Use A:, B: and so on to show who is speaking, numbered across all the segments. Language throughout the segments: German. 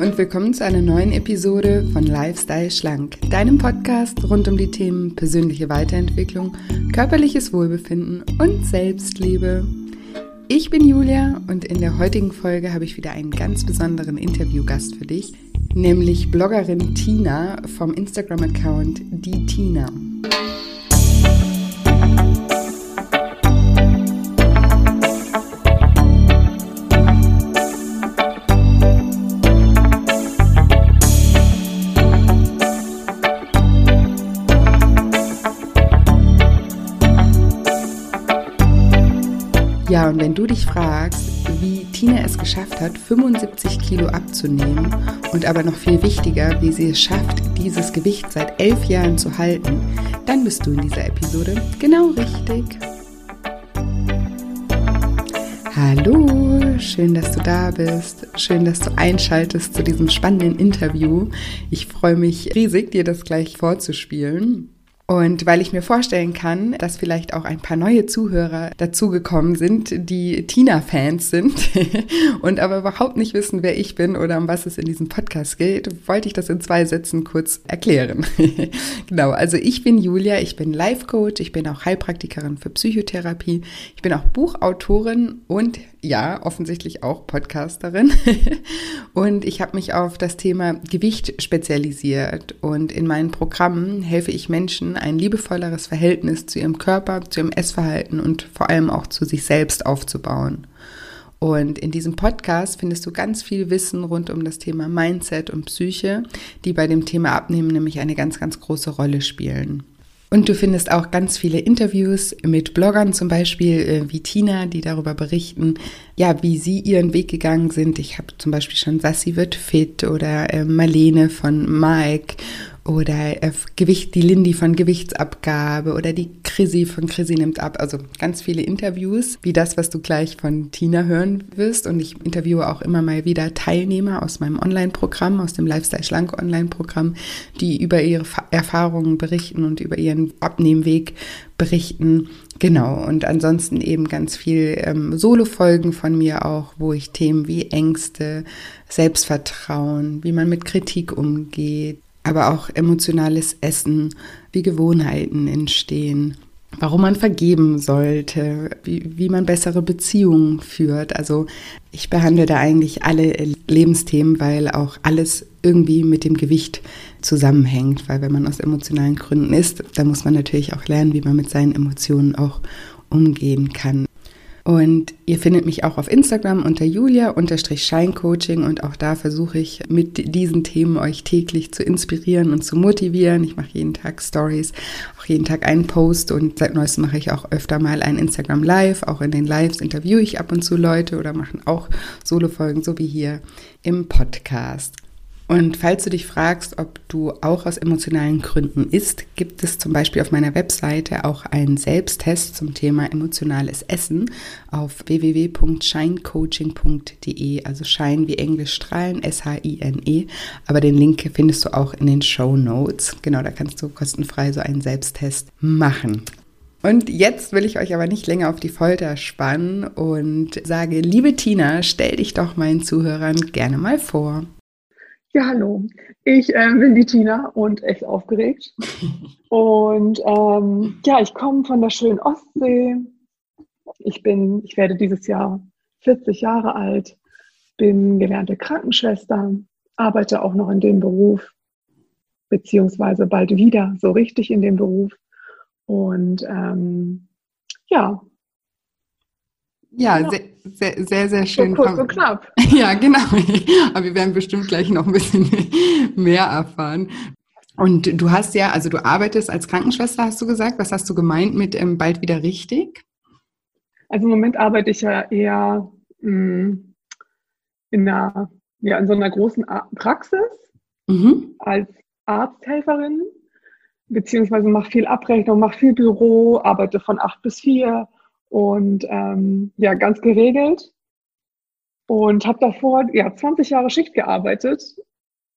A: Und willkommen zu einer neuen Episode von Lifestyle Schlank, deinem Podcast rund um die Themen persönliche Weiterentwicklung, körperliches Wohlbefinden und Selbstliebe. Ich bin Julia und in der heutigen Folge habe ich wieder einen ganz besonderen Interviewgast für dich, nämlich Bloggerin Tina vom Instagram-Account Die Tina. Und wenn du dich fragst, wie Tina es geschafft hat, 75 Kilo abzunehmen und aber noch viel wichtiger, wie sie es schafft, dieses Gewicht seit elf Jahren zu halten, dann bist du in dieser Episode genau richtig. Hallo, schön, dass du da bist. Schön, dass du einschaltest zu diesem spannenden Interview. Ich freue mich riesig, dir das gleich vorzuspielen. Und weil ich mir vorstellen kann, dass vielleicht auch ein paar neue Zuhörer dazugekommen sind, die Tina-Fans sind und aber überhaupt nicht wissen, wer ich bin oder um was es in diesem Podcast geht, wollte ich das in zwei Sätzen kurz erklären. genau, also ich bin Julia, ich bin Life-Coach, ich bin auch Heilpraktikerin für Psychotherapie, ich bin auch Buchautorin und ja, offensichtlich auch Podcasterin. und ich habe mich auf das Thema Gewicht spezialisiert. Und in meinen Programmen helfe ich Menschen, ein liebevolleres Verhältnis zu ihrem Körper, zu ihrem Essverhalten und vor allem auch zu sich selbst aufzubauen. Und in diesem Podcast findest du ganz viel Wissen rund um das Thema Mindset und Psyche, die bei dem Thema Abnehmen nämlich eine ganz, ganz große Rolle spielen. Und du findest auch ganz viele Interviews mit Bloggern zum Beispiel äh, wie Tina, die darüber berichten, ja, wie sie ihren Weg gegangen sind. Ich habe zum Beispiel schon Sassi wird fit oder äh, Marlene von Mike oder äh, Gewicht, die Lindy von Gewichtsabgabe oder die Chrissy von Chrissy nimmt ab. Also ganz viele Interviews, wie das, was du gleich von Tina hören wirst. Und ich interviewe auch immer mal wieder Teilnehmer aus meinem Online-Programm, aus dem Lifestyle Schlank Online-Programm, die über ihre Erfahrungen berichten und über ihren Abnehmweg berichten. Genau, und ansonsten eben ganz viel ähm, Solo-Folgen von mir auch, wo ich Themen wie Ängste, Selbstvertrauen, wie man mit Kritik umgeht, aber auch emotionales Essen, wie Gewohnheiten entstehen, warum man vergeben sollte, wie, wie man bessere Beziehungen führt. Also ich behandle da eigentlich alle Lebensthemen, weil auch alles irgendwie mit dem Gewicht zusammenhängt, weil wenn man aus emotionalen Gründen ist, dann muss man natürlich auch lernen, wie man mit seinen Emotionen auch umgehen kann. Und ihr findet mich auch auf Instagram unter julia-scheincoaching und auch da versuche ich mit diesen Themen euch täglich zu inspirieren und zu motivieren. Ich mache jeden Tag Stories, auch jeden Tag einen Post und seit neuestem mache ich auch öfter mal ein Instagram Live. Auch in den Lives interviewe ich ab und zu Leute oder machen auch Solo-Folgen, so wie hier im Podcast. Und falls du dich fragst, ob du auch aus emotionalen Gründen isst, gibt es zum Beispiel auf meiner Webseite auch einen Selbsttest zum Thema emotionales Essen auf www.shinecoaching.de, also Shine wie Englisch strahlen, S-H-I-N-E. Aber den Link findest du auch in den Show Notes. Genau, da kannst du kostenfrei so einen Selbsttest machen. Und jetzt will ich euch aber nicht länger auf die Folter spannen und sage, liebe Tina, stell dich doch meinen Zuhörern gerne mal vor.
B: Ja, hallo. Ich äh, bin die Tina und echt aufgeregt. und ähm, ja, ich komme von der schönen Ostsee. Ich bin, ich werde dieses Jahr 40 Jahre alt, bin gelernte Krankenschwester, arbeite auch noch in dem Beruf, beziehungsweise bald wieder so richtig in dem Beruf. Und ähm, ja,
A: ja, genau. sehr, sehr, sehr, sehr schön.
B: So kurz und knapp.
A: Ja, genau. Aber wir werden bestimmt gleich noch ein bisschen mehr erfahren. Und du hast ja, also du arbeitest als Krankenschwester, hast du gesagt. Was hast du gemeint mit ähm, bald wieder richtig?
B: Also im Moment arbeite ich ja eher mh, hm, in, einer, ja, in so einer großen Praxis mhm. als Arzthelferin, beziehungsweise mache viel Abrechnung, mache viel Büro, arbeite von acht bis vier und ähm, ja, ganz geregelt. Und habe davor ja 20 Jahre Schicht gearbeitet.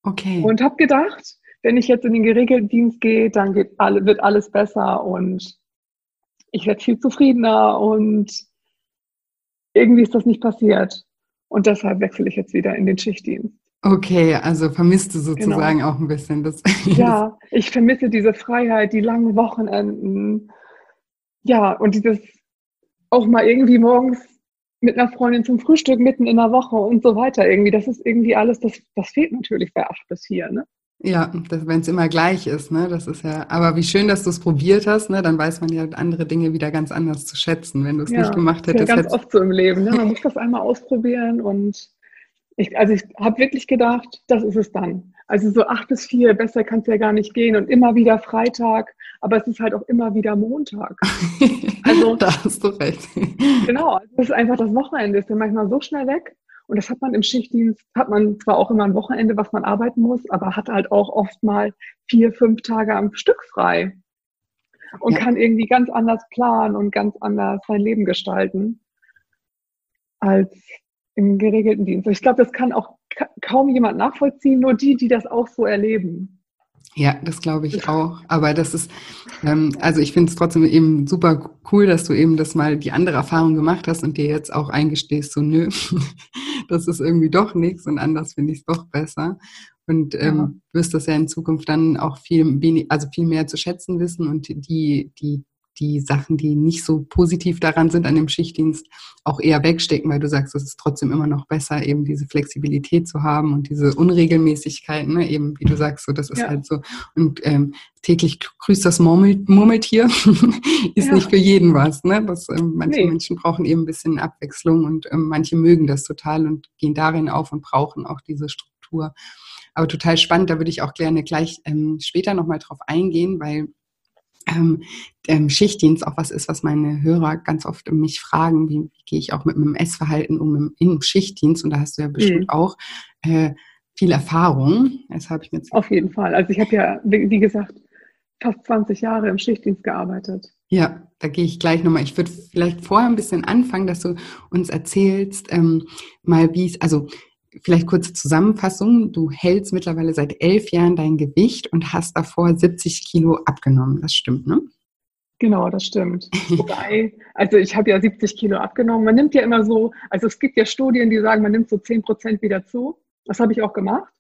A: Okay.
B: Und habe gedacht, wenn ich jetzt in den geregelten Dienst gehe, dann geht alle, wird alles besser und ich werde viel zufriedener und irgendwie ist das nicht passiert. Und deshalb wechsle ich jetzt wieder in den Schichtdienst.
A: Okay, also vermisst du sozusagen genau. auch ein bisschen das.
B: Ja, ich vermisse diese Freiheit, die langen Wochenenden. Ja, und dieses auch mal irgendwie morgens mit einer Freundin zum Frühstück mitten in der Woche und so weiter irgendwie. Das ist irgendwie alles, das, das fehlt natürlich bei acht bis vier, ne?
A: Ja, wenn es immer gleich ist, ne? Das ist ja, aber wie schön, dass du es probiert hast, ne? Dann weiß man ja andere Dinge wieder ganz anders zu schätzen, wenn du es ja, nicht gemacht hättest.
B: Ja, ganz oft so im Leben, ne? Man muss das einmal ausprobieren und ich, also ich habe wirklich gedacht, das ist es dann. Also so acht bis vier, besser kann es ja gar nicht gehen und immer wieder Freitag, aber es ist halt auch immer wieder Montag.
A: Also, da hast du recht.
B: Genau, also es ist einfach das Wochenende, ist ja manchmal so schnell weg. Und das hat man im Schichtdienst, hat man zwar auch immer ein Wochenende, was man arbeiten muss, aber hat halt auch oft mal vier, fünf Tage am Stück frei. Und ja. kann irgendwie ganz anders planen und ganz anders sein Leben gestalten als im geregelten Dienst. Ich glaube, das kann auch kaum jemand nachvollziehen, nur die, die das auch so erleben.
A: Ja, das glaube ich auch. Aber das ist, ähm, also ich finde es trotzdem eben super cool, dass du eben das mal die andere Erfahrung gemacht hast und dir jetzt auch eingestehst, so nö, das ist irgendwie doch nichts und anders finde ich es doch besser. Und ähm, ja. wirst das ja in Zukunft dann auch viel wenig, also viel mehr zu schätzen wissen und die, die die Sachen, die nicht so positiv daran sind an dem Schichtdienst, auch eher wegstecken, weil du sagst, es ist trotzdem immer noch besser, eben diese Flexibilität zu haben und diese Unregelmäßigkeiten, ne? eben wie du sagst, so das ist ja. halt so. Und ähm, täglich grüßt das Murmel Murmeltier ist ja. nicht für jeden was. Ne? Das, ähm, manche nee. Menschen brauchen eben ein bisschen Abwechslung und ähm, manche mögen das total und gehen darin auf und brauchen auch diese Struktur. Aber total spannend, da würde ich auch gerne gleich ähm, später nochmal drauf eingehen, weil ähm, ähm, Schichtdienst auch was ist, was meine Hörer ganz oft mich fragen, wie, wie gehe ich auch mit meinem Essverhalten um im, im, Schichtdienst und da hast du ja bestimmt mhm. auch äh, viel Erfahrung.
B: Das habe ich mir Auf jeden Fall. Also ich habe ja, wie gesagt, fast 20 Jahre im Schichtdienst gearbeitet.
A: Ja, da gehe ich gleich nochmal. Ich würde vielleicht vorher ein bisschen anfangen, dass du uns erzählst, ähm, mal wie es, also vielleicht kurze Zusammenfassung. Du hältst mittlerweile seit elf Jahren dein Gewicht und hast davor 70 Kilo abgenommen. Das stimmt, ne?
B: Genau, das stimmt. Wobei, also ich habe ja 70 Kilo abgenommen. Man nimmt ja immer so, also es gibt ja Studien, die sagen, man nimmt so 10 Prozent wieder zu. Das habe ich auch gemacht.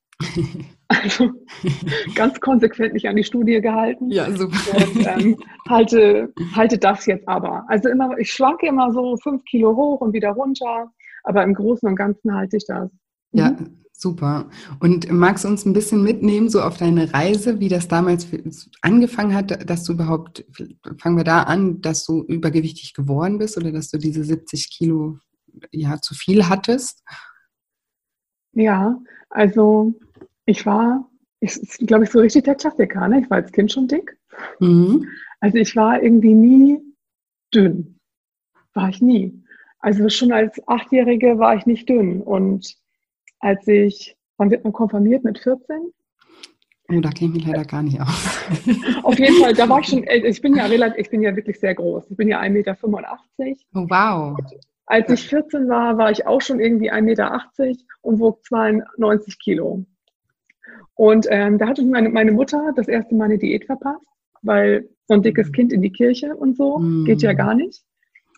B: Also ganz konsequent nicht an die Studie gehalten.
A: Ja, super.
B: Und ähm, halte, halte das jetzt aber. Also immer, ich schwanke immer so 5 Kilo hoch und wieder runter, aber im Großen und Ganzen halte ich das.
A: Ja, mhm. super. Und magst du uns ein bisschen mitnehmen, so auf deine Reise, wie das damals angefangen hat, dass du überhaupt, fangen wir da an, dass du übergewichtig geworden bist oder dass du diese 70 Kilo ja zu viel hattest?
B: Ja, also ich war, ich glaube ich, so richtig der Klassiker. Ne? Ich war als Kind schon dick. Mhm. Also ich war irgendwie nie dünn. War ich nie. Also schon als Achtjährige war ich nicht dünn. Und als ich, wann wird man konfirmiert? Mit 14?
A: Oh, da kenne ich mich leider gar nicht aus.
B: Auf jeden Fall, da war ich schon, ich bin ja relativ, ich bin ja wirklich sehr groß. Ich bin ja 1,85 Meter.
A: Oh, wow. Und
B: als ich 14 war, war ich auch schon irgendwie 1,80 Meter und wog 92 Kilo. Und ähm, da hatte meine, meine Mutter das erste Mal eine Diät verpasst, weil so ein dickes Kind in die Kirche und so mm. geht ja gar nicht.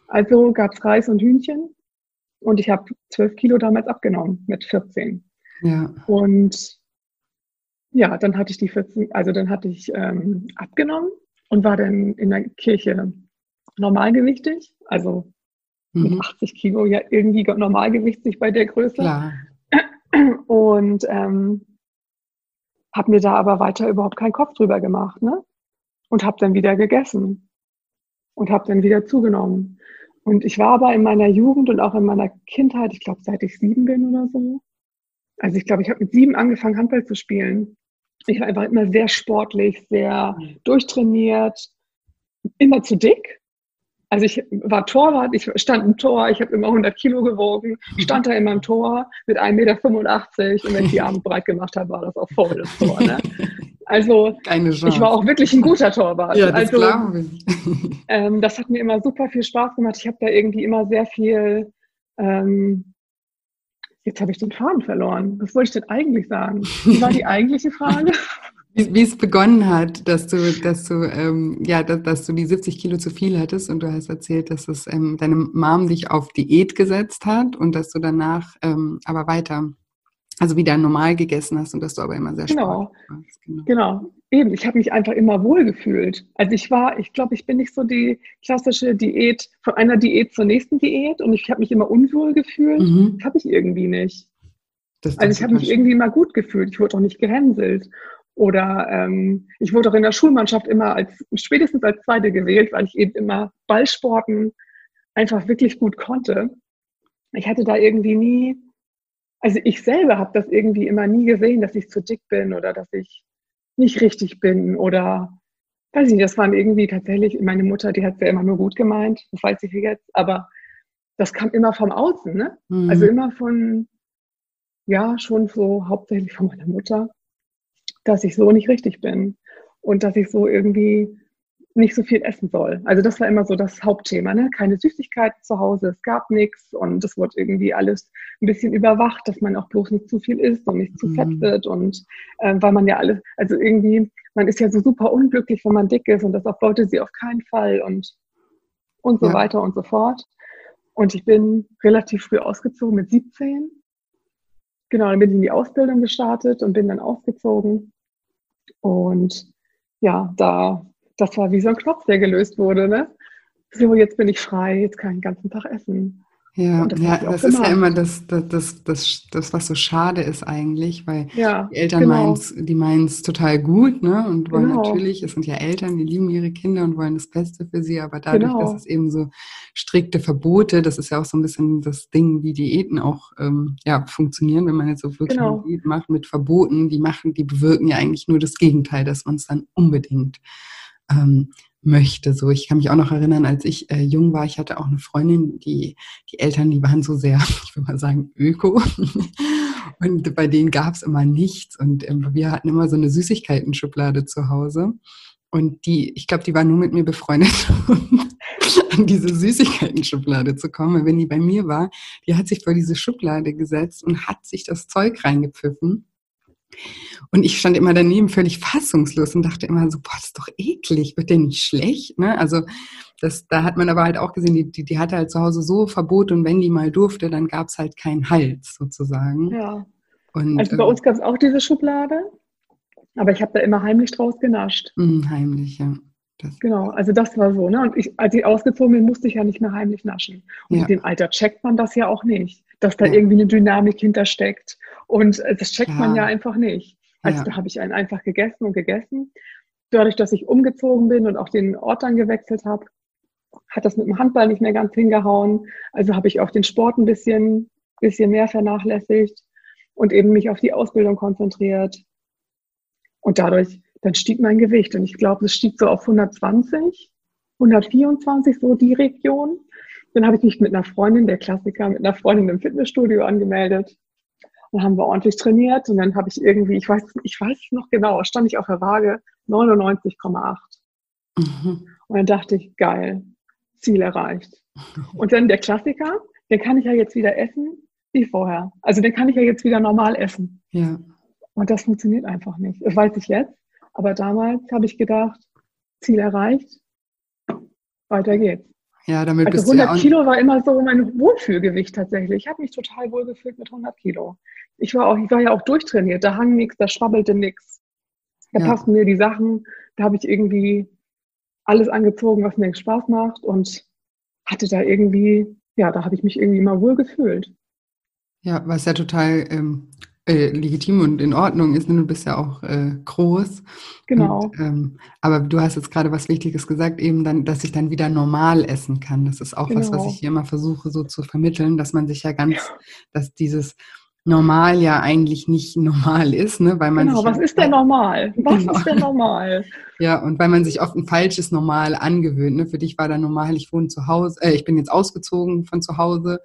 B: Also gab es Reis und Hühnchen und ich habe 12 Kilo damals abgenommen mit 14. Ja. Und ja, dann hatte ich die 14, also dann hatte ich ähm, abgenommen und war dann in der Kirche normalgewichtig, also mhm. mit 80 Kilo ja irgendwie normalgewichtig bei der Größe. Klar. Und ähm, habe mir da aber weiter überhaupt keinen Kopf drüber gemacht, ne? Und habe dann wieder gegessen und habe dann wieder zugenommen. Und ich war aber in meiner Jugend und auch in meiner Kindheit, ich glaube, seit ich sieben bin oder so. Also ich glaube, ich habe mit sieben angefangen, Handball zu spielen. Ich war einfach immer sehr sportlich, sehr durchtrainiert, immer zu dick. Also ich war Torwart, ich stand im Tor, ich habe immer 100 Kilo gewogen, stand da immer im Tor mit 1,85 Meter und wenn ich die Arme breit gemacht habe, war das auch voll das Tor. Ne? Also ich war auch wirklich ein guter Torwart.
A: Ja, das
B: also,
A: glaube ich.
B: Ähm, das hat mir immer super viel Spaß gemacht. Ich habe da irgendwie immer sehr viel. Ähm, jetzt habe ich den Faden verloren. Was wollte ich denn eigentlich sagen? Wie war die eigentliche Frage?
A: Wie, wie, es begonnen hat, dass du, dass du, ähm, ja, dass, dass, du die 70 Kilo zu viel hattest und du hast erzählt, dass es ähm, deine Mom dich auf Diät gesetzt hat und dass du danach ähm, aber weiter Also wieder normal gegessen hast und dass du aber immer sehr
B: genau. warst. Genau. genau. Eben, ich habe mich einfach immer wohl gefühlt. Also ich war, ich glaube, ich bin nicht so die klassische Diät, von einer Diät zur nächsten Diät und ich habe mich immer unwohl gefühlt. Mhm. Das habe ich irgendwie nicht. also ich habe mich schön. irgendwie immer gut gefühlt. Ich wurde auch nicht gehänselt. Oder ähm, ich wurde auch in der Schulmannschaft immer als spätestens als Zweite gewählt, weil ich eben immer Ballsporten einfach wirklich gut konnte. Ich hatte da irgendwie nie, also ich selber habe das irgendwie immer nie gesehen, dass ich zu dick bin oder dass ich nicht richtig bin oder weiß ich nicht, das waren irgendwie tatsächlich, meine Mutter, die hat es ja immer nur gut gemeint, das weiß ich jetzt, aber das kam immer vom Außen, ne? Mhm. Also immer von, ja, schon so hauptsächlich von meiner Mutter, dass ich so nicht richtig bin und dass ich so irgendwie nicht so viel essen soll. Also das war immer so das Hauptthema. Ne? Keine Süßigkeiten zu Hause, es gab nichts und es wurde irgendwie alles ein bisschen überwacht, dass man auch bloß nicht zu viel isst und nicht zu mhm. fett wird und äh, weil man ja alles, also irgendwie, man ist ja so super unglücklich, wenn man dick ist und das auch wollte sie auf keinen Fall und und so ja. weiter und so fort. Und ich bin relativ früh ausgezogen mit 17. Genau, dann bin ich in die Ausbildung gestartet und bin dann ausgezogen. Und ja, da das war wie so ein Knopf, der gelöst wurde. Ne? So, jetzt bin ich frei, jetzt kann ich den ganzen Tag essen.
A: Ja, das, ja, das ist ja immer das, das, das, das, das, was so schade ist eigentlich, weil ja, die Eltern genau. meinen es total gut, ne? Und wollen genau. natürlich, es sind ja Eltern, die lieben ihre Kinder und wollen das Beste für sie, aber dadurch, genau. dass es eben so strikte Verbote, das ist ja auch so ein bisschen das Ding, wie Diäten auch ähm, ja, funktionieren, wenn man jetzt so wirklich genau. eine Diät macht mit Verboten, die machen, die bewirken ja eigentlich nur das Gegenteil, dass man es dann unbedingt ähm, möchte. So, ich kann mich auch noch erinnern, als ich äh, jung war, ich hatte auch eine Freundin, die, die Eltern, die waren so sehr, ich würde mal sagen, öko. Und bei denen gab es immer nichts. Und ähm, wir hatten immer so eine Süßigkeiten-Schublade zu Hause. Und die, ich glaube, die war nur mit mir befreundet, um an diese Süßigkeiten-Schublade zu kommen. wenn die bei mir war, die hat sich vor diese Schublade gesetzt und hat sich das Zeug reingepfiffen. Und ich stand immer daneben völlig fassungslos und dachte immer so, boah, das ist doch eklig, wird der nicht schlecht? Ne? Also das, da hat man aber halt auch gesehen, die, die, die hatte halt zu Hause so Verbot und wenn die mal durfte, dann gab es halt keinen Hals sozusagen.
B: Ja. Und, also bei äh, uns gab es auch diese Schublade, aber ich habe da immer heimlich draus genascht.
A: Mh, heimlich, ja.
B: Das genau, also das war so. Ne? Und ich, als ich ausgezogen bin, musste ich ja nicht mehr heimlich naschen. Und ja. in dem Alter checkt man das ja auch nicht, dass da ja. irgendwie eine Dynamik hintersteckt. Und äh, das checkt ja. man ja einfach nicht. Also da habe ich einen einfach gegessen und gegessen. Dadurch, dass ich umgezogen bin und auch den Ort dann gewechselt habe, hat das mit dem Handball nicht mehr ganz hingehauen. Also habe ich auch den Sport ein bisschen, bisschen mehr vernachlässigt und eben mich auf die Ausbildung konzentriert. Und dadurch dann stieg mein Gewicht. Und ich glaube, es stieg so auf 120, 124, so die Region. Dann habe ich mich mit einer Freundin, der Klassiker, mit einer Freundin im Fitnessstudio angemeldet. Dann haben wir ordentlich trainiert und dann habe ich irgendwie, ich weiß, ich weiß noch genau, stand ich auf der Waage 99,8. Mhm. Und dann dachte ich, geil, Ziel erreicht. Und dann der Klassiker, den kann ich ja jetzt wieder essen wie vorher. Also den kann ich ja jetzt wieder normal essen.
A: Ja.
B: Und das funktioniert einfach nicht. Das weiß ich jetzt. Aber damals habe ich gedacht, Ziel erreicht, weiter geht's.
A: Ja, damit
B: also 100 ja Kilo war immer so mein Wohlfühlgewicht tatsächlich. Ich habe mich total wohl gefühlt mit 100 Kilo. Ich war, auch, ich war ja auch durchtrainiert. Da hang nichts, da schwabbelte nichts. Da ja. passten mir die Sachen. Da habe ich irgendwie alles angezogen, was mir Spaß macht und hatte da irgendwie, ja, da habe ich mich irgendwie immer wohl gefühlt.
A: Ja, was ja total ähm, äh, legitim und in Ordnung ist, denn du bist ja auch äh, groß.
B: Genau.
A: Und, ähm, aber du hast jetzt gerade was Wichtiges gesagt, eben dann, dass ich dann wieder normal essen kann. Das ist auch genau. was, was genau. ich hier immer versuche so zu vermitteln, dass man sich ja ganz, dass dieses normal ja eigentlich nicht normal ist, ne? Weil man
B: genau, was
A: ja,
B: ist denn normal? Was genau. ist denn normal?
A: Ja, und weil man sich oft ein falsches Normal angewöhnt. Ne? Für dich war da normal, ich wohne zu Hause, äh, ich bin jetzt ausgezogen von zu Hause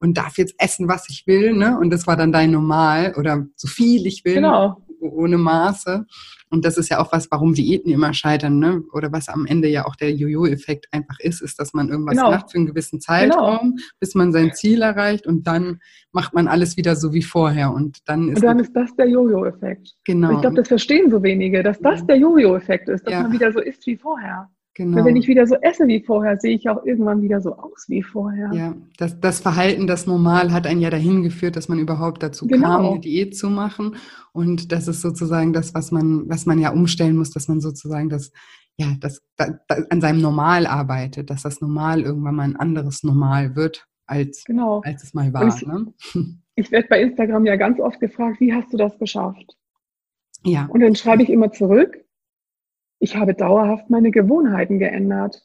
A: und darf jetzt essen, was ich will, ne? Und das war dann dein Normal oder so viel ich will, genau. ohne Maße. Und das ist ja auch was, warum Diäten immer scheitern, ne? Oder was am Ende ja auch der Jojo-Effekt einfach ist, ist, dass man irgendwas genau. macht für einen gewissen Zeitraum, genau. bis man sein Ziel erreicht und dann macht man alles wieder so wie vorher. Und dann ist,
B: und dann ist das der Jojo-Effekt. Genau. Und ich glaube, das verstehen so wenige, dass das der Jojo-Effekt ist, dass ja. man wieder so ist wie vorher. Genau. Weil wenn ich wieder so esse wie vorher, sehe ich auch irgendwann wieder so aus wie vorher.
A: Ja, das, das Verhalten, das Normal hat einen ja dahin geführt, dass man überhaupt dazu genau. kam, eine Diät zu machen. Und das ist sozusagen das, was man, was man ja umstellen muss, dass man sozusagen das, ja, das, das, das an seinem Normal arbeitet, dass das Normal irgendwann mal ein anderes Normal wird, als, genau. als es mal war.
B: Ich, ne? ich werde bei Instagram ja ganz oft gefragt, wie hast du das geschafft? Ja. Und dann schreibe ich immer zurück, ich habe dauerhaft meine Gewohnheiten geändert.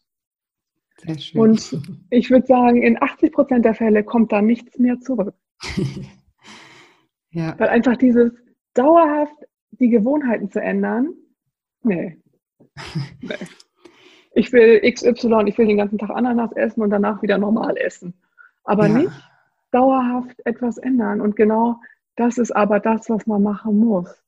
B: Sehr schön. Und ich würde sagen, in 80 Prozent der Fälle kommt da nichts mehr zurück. ja. Weil einfach dieses dauerhaft die Gewohnheiten zu ändern, nee. nee. Ich will XY, ich will den ganzen Tag Ananas essen und danach wieder normal essen. Aber ja. nicht dauerhaft etwas ändern. Und genau das ist aber das, was man machen muss.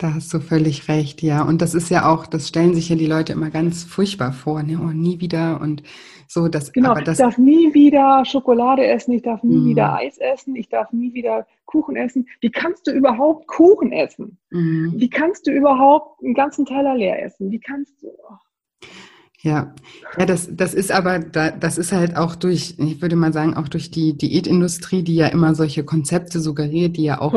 A: Da hast du völlig recht, ja. Und das ist ja auch, das stellen sich ja die Leute immer ganz furchtbar vor, ne? Oh, nie wieder und so. Das,
B: genau, aber das, ich darf nie wieder Schokolade essen, ich darf nie mm. wieder Eis essen, ich darf nie wieder Kuchen essen. Wie kannst du überhaupt Kuchen essen? Mm. Wie kannst du überhaupt einen ganzen Teller leer essen? Wie kannst du? Oh.
A: Ja, ja, das, das ist aber, das ist halt auch durch, ich würde mal sagen, auch durch die Diätindustrie, die ja immer solche Konzepte suggeriert, die ja auch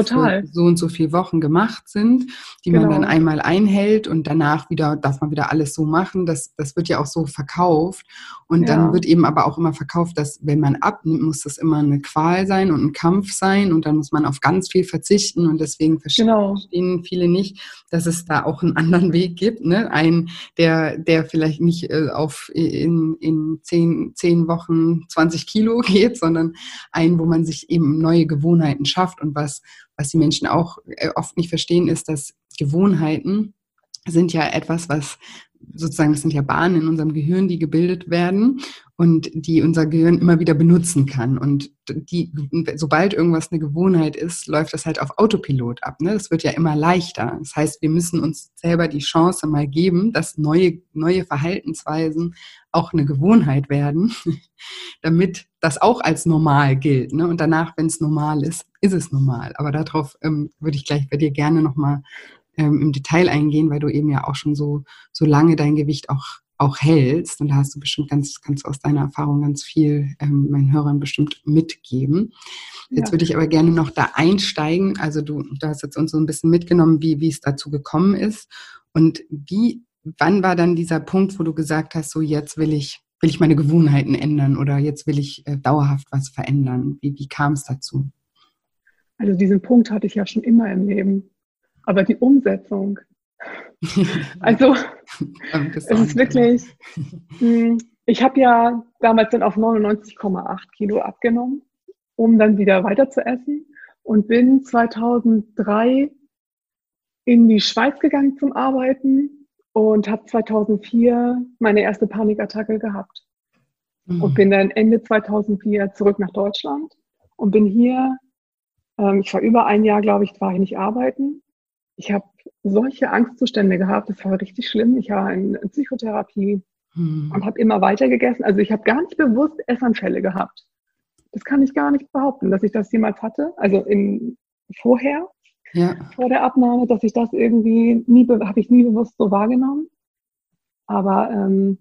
A: so und so viele Wochen gemacht sind, die genau. man dann einmal einhält und danach wieder, darf man wieder alles so machen. Das, das wird ja auch so verkauft. Und ja. dann wird eben aber auch immer verkauft, dass wenn man abnimmt, muss das immer eine Qual sein und ein Kampf sein und dann muss man auf ganz viel verzichten und deswegen verstehen, genau. verstehen viele nicht, dass es da auch einen anderen Weg gibt, ne? Ein, der, der vielleicht nicht äh, auf in, in zehn, zehn Wochen 20 Kilo geht, sondern ein, wo man sich eben neue Gewohnheiten schafft. Und was, was die Menschen auch äh, oft nicht verstehen, ist, dass Gewohnheiten sind ja etwas, was sozusagen, das sind ja Bahnen in unserem Gehirn, die gebildet werden und die unser Gehirn immer wieder benutzen kann. Und die, sobald irgendwas eine Gewohnheit ist, läuft das halt auf Autopilot ab. Ne? Das wird ja immer leichter. Das heißt, wir müssen uns selber die Chance mal geben, dass neue, neue Verhaltensweisen auch eine Gewohnheit werden, damit das auch als normal gilt. Ne? Und danach, wenn es normal ist, ist es normal. Aber darauf ähm, würde ich gleich bei dir gerne nochmal ähm, im Detail eingehen, weil du eben ja auch schon so, so lange dein Gewicht auch, auch hältst. Und da hast du bestimmt ganz, ganz aus deiner Erfahrung ganz viel ähm, meinen Hörern bestimmt mitgeben. Jetzt ja. würde ich aber gerne noch da einsteigen. Also du, du hast jetzt uns so ein bisschen mitgenommen, wie, wie es dazu gekommen ist. Und wie, wann war dann dieser Punkt, wo du gesagt hast, so jetzt will ich, will ich meine Gewohnheiten ändern oder jetzt will ich äh, dauerhaft was verändern? Wie, wie kam es dazu?
B: Also diesen Punkt hatte ich ja schon immer im Leben. Aber die Umsetzung, also es ist wirklich, hm, ich habe ja damals dann auf 99,8 Kilo abgenommen, um dann wieder weiter zu essen und bin 2003 in die Schweiz gegangen zum Arbeiten und habe 2004 meine erste Panikattacke gehabt. Mhm. Und bin dann Ende 2004 zurück nach Deutschland und bin hier, ähm, ich war über ein Jahr, glaube ich, war ich nicht arbeiten ich habe solche Angstzustände gehabt, das war richtig schlimm. Ich war in Psychotherapie hm. und habe immer weiter gegessen. Also ich habe gar nicht bewusst Essanfälle gehabt. Das kann ich gar nicht behaupten, dass ich das jemals hatte. Also in, vorher, ja. vor der Abnahme, dass ich das irgendwie nie, habe ich nie bewusst so wahrgenommen. Aber ähm,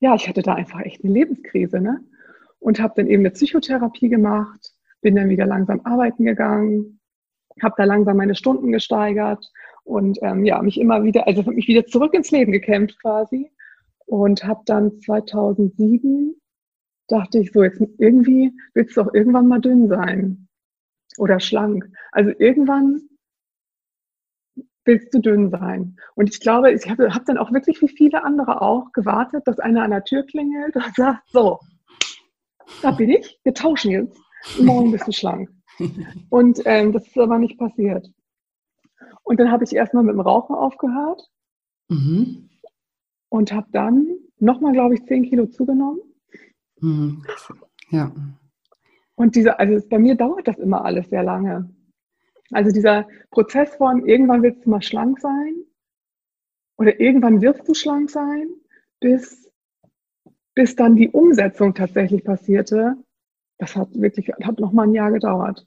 B: ja, ich hatte da einfach echt eine Lebenskrise, ne? Und habe dann eben eine Psychotherapie gemacht, bin dann wieder langsam arbeiten gegangen, habe da langsam meine Stunden gesteigert und ähm, ja, mich immer wieder, also mich wieder zurück ins Leben gekämpft quasi und habe dann 2007 dachte ich so, jetzt irgendwie willst du auch irgendwann mal dünn sein oder schlank. Also irgendwann willst du dünn sein. Und ich glaube, ich habe hab dann auch wirklich wie viele andere auch gewartet, dass einer an der Tür klingelt und sagt, so, da bin ich, wir tauschen jetzt. Morgen bist du schlank. Und ähm, das ist aber nicht passiert. Und dann habe ich erstmal mit dem Rauchen aufgehört mhm. und habe dann nochmal, glaube ich, 10 Kilo zugenommen. Mhm. Ja. Und diese, also bei mir dauert das immer alles sehr lange. Also dieser Prozess von irgendwann willst du mal schlank sein oder irgendwann wirst du schlank sein, bis, bis dann die Umsetzung tatsächlich passierte, das hat wirklich, hat noch mal ein Jahr gedauert.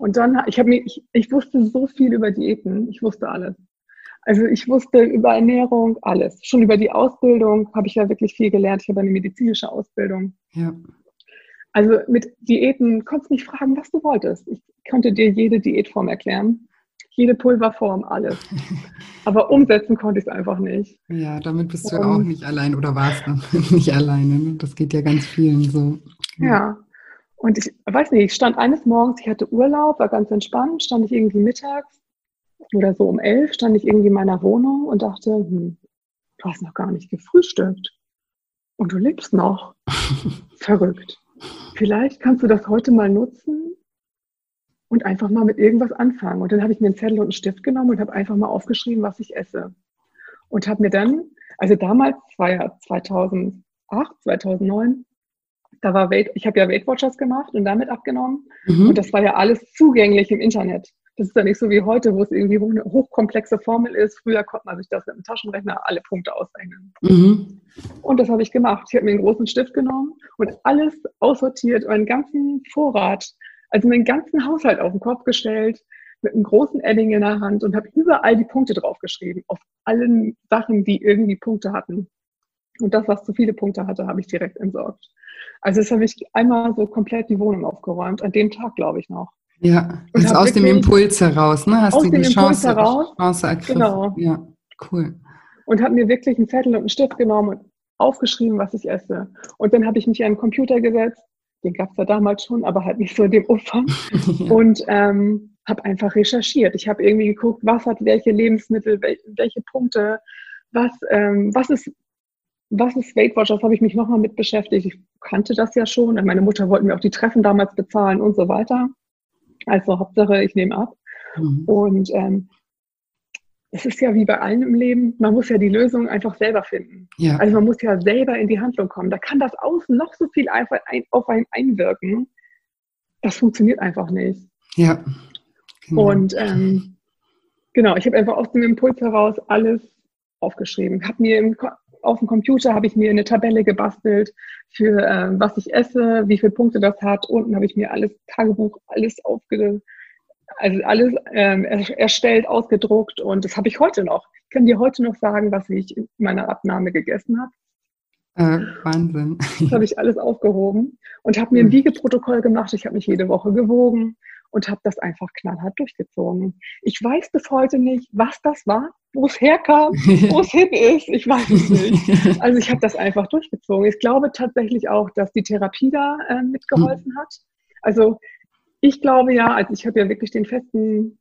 B: Und dann, ich habe mir, ich, ich wusste so viel über Diäten, ich wusste alles. Also ich wusste über Ernährung alles. Schon über die Ausbildung habe ich ja wirklich viel gelernt. Ich habe eine medizinische Ausbildung.
A: Ja.
B: Also mit Diäten konntest du mich fragen, was du wolltest. Ich konnte dir jede Diätform erklären, jede Pulverform, alles. Aber umsetzen konnte ich es einfach nicht.
A: Ja, damit bist du um, auch nicht allein oder warst du nicht alleine. Ne? Das geht ja ganz vielen so.
B: Ja. ja. Und ich weiß nicht, ich stand eines Morgens, ich hatte Urlaub, war ganz entspannt, stand ich irgendwie mittags oder so um elf, stand ich irgendwie in meiner Wohnung und dachte, hm, du hast noch gar nicht gefrühstückt. Und du lebst noch. Verrückt. Vielleicht kannst du das heute mal nutzen und einfach mal mit irgendwas anfangen. Und dann habe ich mir einen Zettel und einen Stift genommen und habe einfach mal aufgeschrieben, was ich esse. Und habe mir dann, also damals, war ja 2008, 2009, da war Weight, ich habe ja Weight Watchers gemacht und damit abgenommen. Mhm. Und das war ja alles zugänglich im Internet. Das ist ja nicht so wie heute, wo es irgendwie eine hochkomplexe Formel ist. Früher konnte man sich das mit dem Taschenrechner alle Punkte ausrechnen. Mhm. Und das habe ich gemacht. Ich habe mir einen großen Stift genommen und alles aussortiert, meinen ganzen Vorrat, also meinen ganzen Haushalt auf den Kopf gestellt, mit einem großen Edding in der Hand und habe überall die Punkte draufgeschrieben, auf allen Sachen, die irgendwie Punkte hatten. Und das, was zu viele Punkte hatte, habe ich direkt entsorgt. Also das habe ich einmal so komplett die Wohnung aufgeräumt, an dem Tag glaube ich noch.
A: Ja, also aus dem Impuls heraus, ne?
B: Hast du die Chance, heraus,
A: Chance ergriffen. Genau. Ja, cool.
B: Und habe mir wirklich einen Zettel und einen Stift genommen und aufgeschrieben, was ich esse. Und dann habe ich mich an den Computer gesetzt, den gab es ja damals schon, aber halt nicht so in dem Umfang. ja. Und ähm, habe einfach recherchiert. Ich habe irgendwie geguckt, was hat welche Lebensmittel, welche Punkte, was, ähm, was ist was ist Weight Watchers, habe ich mich nochmal mit beschäftigt. Ich kannte das ja schon. Meine Mutter wollte mir auch die Treffen damals bezahlen und so weiter. Also Hauptsache, ich nehme ab. Mhm. Und ähm, es ist ja wie bei allen im Leben, man muss ja die Lösung einfach selber finden. Ja. Also man muss ja selber in die Handlung kommen. Da kann das Außen noch so viel einfach ein, auf einen einwirken. Das funktioniert einfach nicht.
A: Ja.
B: Genau. Und ähm, genau, ich habe einfach aus dem Impuls heraus alles aufgeschrieben. Habe mir im auf dem Computer habe ich mir eine Tabelle gebastelt für äh, was ich esse, wie viele Punkte das hat. Unten habe ich mir alles Tagebuch, alles aufge, also alles ähm, erstellt, ausgedruckt und das habe ich heute noch. Ich kann dir heute noch sagen, was ich in meiner Abnahme gegessen habe.
A: Äh, Wahnsinn.
B: Das habe ich alles aufgehoben und habe mir ein Wiegeprotokoll gemacht. Ich habe mich jede Woche gewogen und habe das einfach knallhart durchgezogen. Ich weiß bis heute nicht, was das war, wo es herkam, wo es hin ist. Ich weiß es nicht. Also ich habe das einfach durchgezogen. Ich glaube tatsächlich auch, dass die Therapie da äh, mitgeholfen hat. Also ich glaube ja, also ich habe ja wirklich den festen,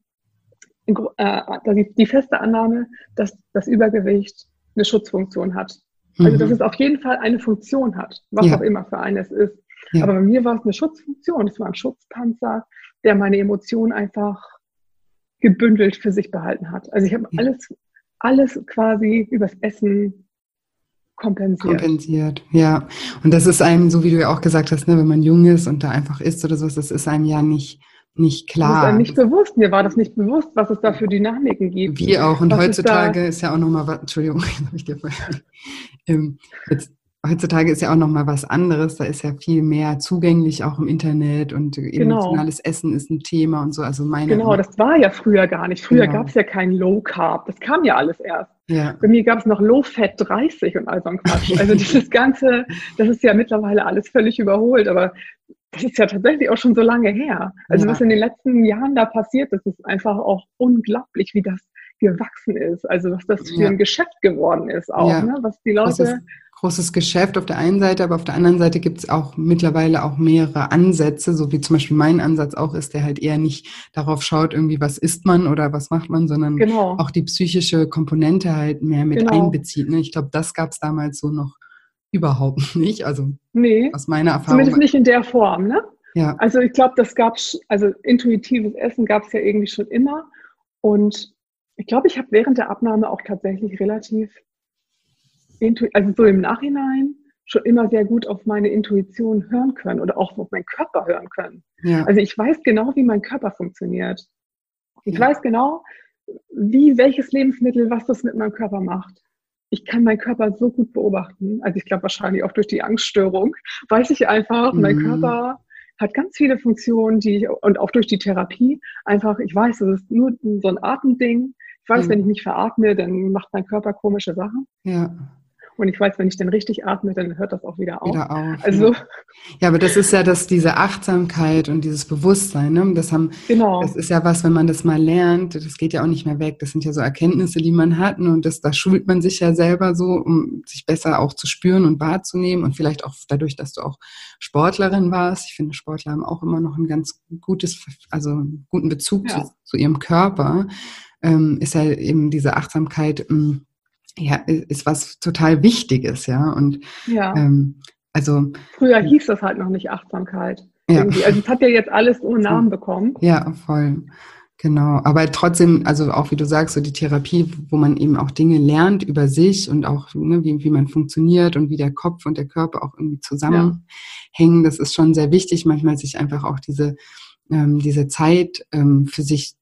B: äh, die, die feste Annahme, dass das Übergewicht eine Schutzfunktion hat. Also dass mhm. es auf jeden Fall eine Funktion hat, was ja. auch immer für eines ist. Ja. Aber bei mir war es eine Schutzfunktion. Es war ein Schutzpanzer, der meine Emotionen einfach gebündelt für sich behalten hat. Also ich habe ja. alles, alles quasi übers Essen kompensiert.
A: Kompensiert, ja. Und das ist einem, so wie du ja auch gesagt hast, ne, wenn man jung ist und da einfach isst oder so, das ist einem ja nicht, nicht klar. Das ist
B: nicht bewusst. Mir war das nicht bewusst, was es da für Dynamiken gibt.
A: Wie auch. Und was heutzutage ist, ist, ja auch nochmal Entschuldigung, habe ich dir ähm, jetzt heutzutage ist ja auch noch mal was anderes. Da ist ja viel mehr zugänglich auch im Internet und genau. emotionales genau. Essen ist ein Thema und so. Also meine
B: genau, das war ja früher gar nicht. Früher genau. gab es ja kein Low Carb. Das kam ja alles erst. Ja. Bei mir gab es noch Low Fat 30 und all so ein Quatsch. Also dieses ganze, das ist ja mittlerweile alles völlig überholt. Aber das ist ja tatsächlich auch schon so lange her. Also ja. was in den letzten Jahren da passiert ist, ist einfach auch unglaublich, wie das gewachsen ist. Also was das für ja. ein Geschäft geworden ist auch. Ja. Ne? Was die Leute
A: großes Geschäft auf der einen Seite, aber auf der anderen Seite gibt es auch mittlerweile auch mehrere Ansätze, so wie zum Beispiel mein Ansatz auch ist, der halt eher nicht darauf schaut, irgendwie was isst man oder was macht man, sondern genau. auch die psychische Komponente halt mehr mit genau. einbezieht. Ne? Ich glaube, das gab es damals so noch überhaupt nicht. Also nee, aus meiner Erfahrung.
B: Zumindest nicht in der Form, ne? Ja. Also ich glaube, das gab es, also intuitives Essen gab es ja irgendwie schon immer. Und ich glaube, ich habe während der Abnahme auch tatsächlich relativ also so im Nachhinein schon immer sehr gut auf meine Intuition hören können oder auch auf meinen Körper hören können. Ja. Also ich weiß genau, wie mein Körper funktioniert. Ich ja. weiß genau, wie welches Lebensmittel, was das mit meinem Körper macht. Ich kann meinen Körper so gut beobachten. Also ich glaube wahrscheinlich auch durch die Angststörung, weiß ich einfach, mhm. mein Körper hat ganz viele Funktionen, die und auch durch die Therapie einfach, ich weiß, das ist nur so ein Atemding weiß, ja. wenn ich nicht veratme, dann macht mein Körper komische Sachen.
A: Ja.
B: Und ich weiß, wenn ich dann richtig atme, dann hört das auch wieder auf.
A: Wieder auf also, ja. aber das ist ja das, diese Achtsamkeit und dieses Bewusstsein. Ne? Das, haben, genau. das ist ja was, wenn man das mal lernt, das geht ja auch nicht mehr weg. Das sind ja so Erkenntnisse, die man hat. Und das, da schult man sich ja selber so, um sich besser auch zu spüren und wahrzunehmen. Und vielleicht auch dadurch, dass du auch Sportlerin warst. Ich finde, Sportler haben auch immer noch ein ganz gutes, also einen guten Bezug ja. zu, zu, ihrem Körper. Ähm, ist ja eben diese Achtsamkeit. Mh, hm, ja, ist was total Wichtiges, ja. Und
B: ja. Ähm, also früher hieß das halt noch nicht Achtsamkeit. Ja. Irgendwie. Also es hat ja jetzt alles ohne Namen bekommen.
A: Ja, voll. Genau, aber trotzdem, also auch wie du sagst, so die Therapie, wo man eben auch Dinge lernt über sich und auch, ne, wie, wie man funktioniert und wie der Kopf und der Körper auch irgendwie zusammenhängen, ja. das ist schon sehr wichtig, manchmal sich einfach auch diese, ähm, diese Zeit ähm, für sich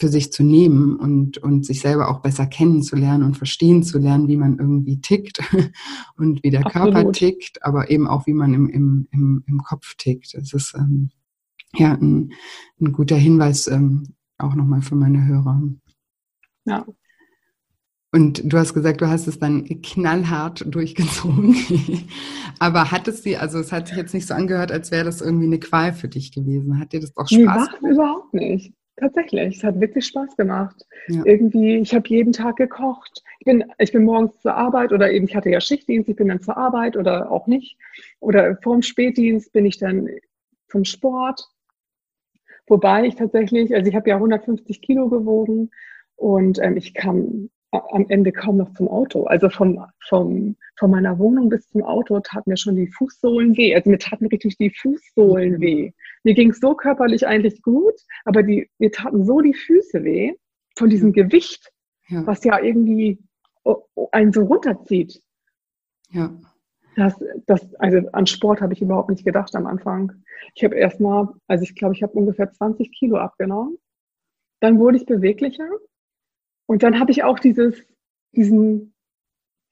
A: für sich zu nehmen und, und sich selber auch besser kennenzulernen und verstehen zu lernen, wie man irgendwie tickt und wie der Absolut. Körper tickt, aber eben auch, wie man im, im, im, im Kopf tickt. Das ist ähm, ja ein, ein guter Hinweis ähm, auch nochmal für meine Hörer.
B: Ja.
A: Und du hast gesagt, du hast es dann knallhart durchgezogen. Aber hattest du, also es hat sich jetzt nicht so angehört, als wäre das irgendwie eine Qual für dich gewesen. Hat dir das auch Spaß
B: nee, gemacht? überhaupt nicht. Tatsächlich, es hat wirklich Spaß gemacht. Ja. Irgendwie, ich habe jeden Tag gekocht. Ich bin, ich bin morgens zur Arbeit oder eben, ich hatte ja Schichtdienst, ich bin dann zur Arbeit oder auch nicht. Oder vorm Spätdienst bin ich dann zum Sport. Wobei ich tatsächlich, also ich habe ja 150 Kilo gewogen und ähm, ich kam am Ende kaum noch zum Auto. Also vom, vom, von meiner Wohnung bis zum Auto taten mir schon die Fußsohlen weh. Also mir taten richtig die Fußsohlen mhm. weh. Mir ging es so körperlich eigentlich gut, aber die, mir taten so die Füße weh von diesem Gewicht, ja. was ja irgendwie einen so runterzieht.
A: Ja.
B: Das, das, also an Sport habe ich überhaupt nicht gedacht am Anfang. Ich habe erstmal, also ich glaube, ich habe ungefähr 20 Kilo abgenommen. Dann wurde ich beweglicher und dann habe ich auch dieses, diesen,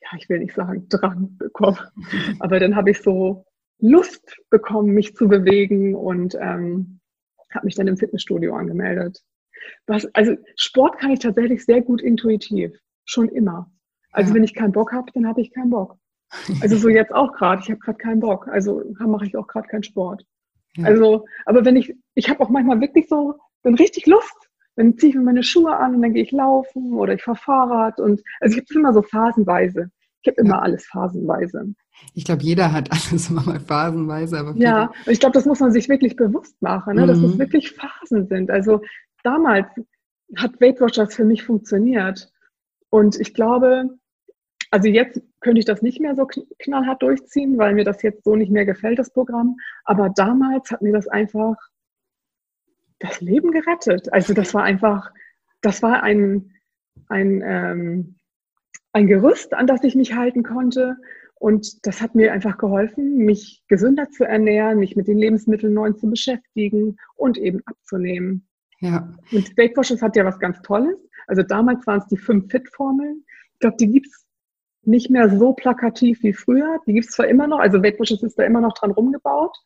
B: ja, ich will nicht sagen Drang bekommen, aber dann habe ich so Lust bekommen, mich zu bewegen und ähm, habe mich dann im Fitnessstudio angemeldet. Was, also Sport kann ich tatsächlich sehr gut intuitiv, schon immer. Also ja. wenn ich keinen Bock habe, dann habe ich keinen Bock. Also so jetzt auch gerade, ich habe gerade keinen Bock, also mache ich auch gerade keinen Sport. Ja. Also, aber wenn ich, ich habe auch manchmal wirklich so, dann richtig Lust, dann ziehe ich mir meine Schuhe an und dann gehe ich laufen oder ich fahre Fahrrad und also ich habe immer so phasenweise. Ich habe immer ja. alles phasenweise.
A: Ich glaube, jeder hat alles immer mal phasenweise. Aber
B: ja, ich glaube, das muss man sich wirklich bewusst machen, ne? dass es mhm. wirklich Phasen sind. Also damals hat Weight Watchers für mich funktioniert. Und ich glaube, also jetzt könnte ich das nicht mehr so knallhart durchziehen, weil mir das jetzt so nicht mehr gefällt, das Programm. Aber damals hat mir das einfach das Leben gerettet. Also das war einfach, das war ein, ein, ähm, ein Gerüst, an das ich mich halten konnte. Und das hat mir einfach geholfen, mich gesünder zu ernähren, mich mit den Lebensmitteln neu zu beschäftigen und eben abzunehmen.
A: Ja.
B: Und Weight Watchers hat ja was ganz Tolles. Also damals waren es die fünf Fit-Formeln. Ich glaube, die gibt es nicht mehr so plakativ wie früher. Die gibt es zwar immer noch, also Weight Watchers ist da immer noch dran rumgebaut,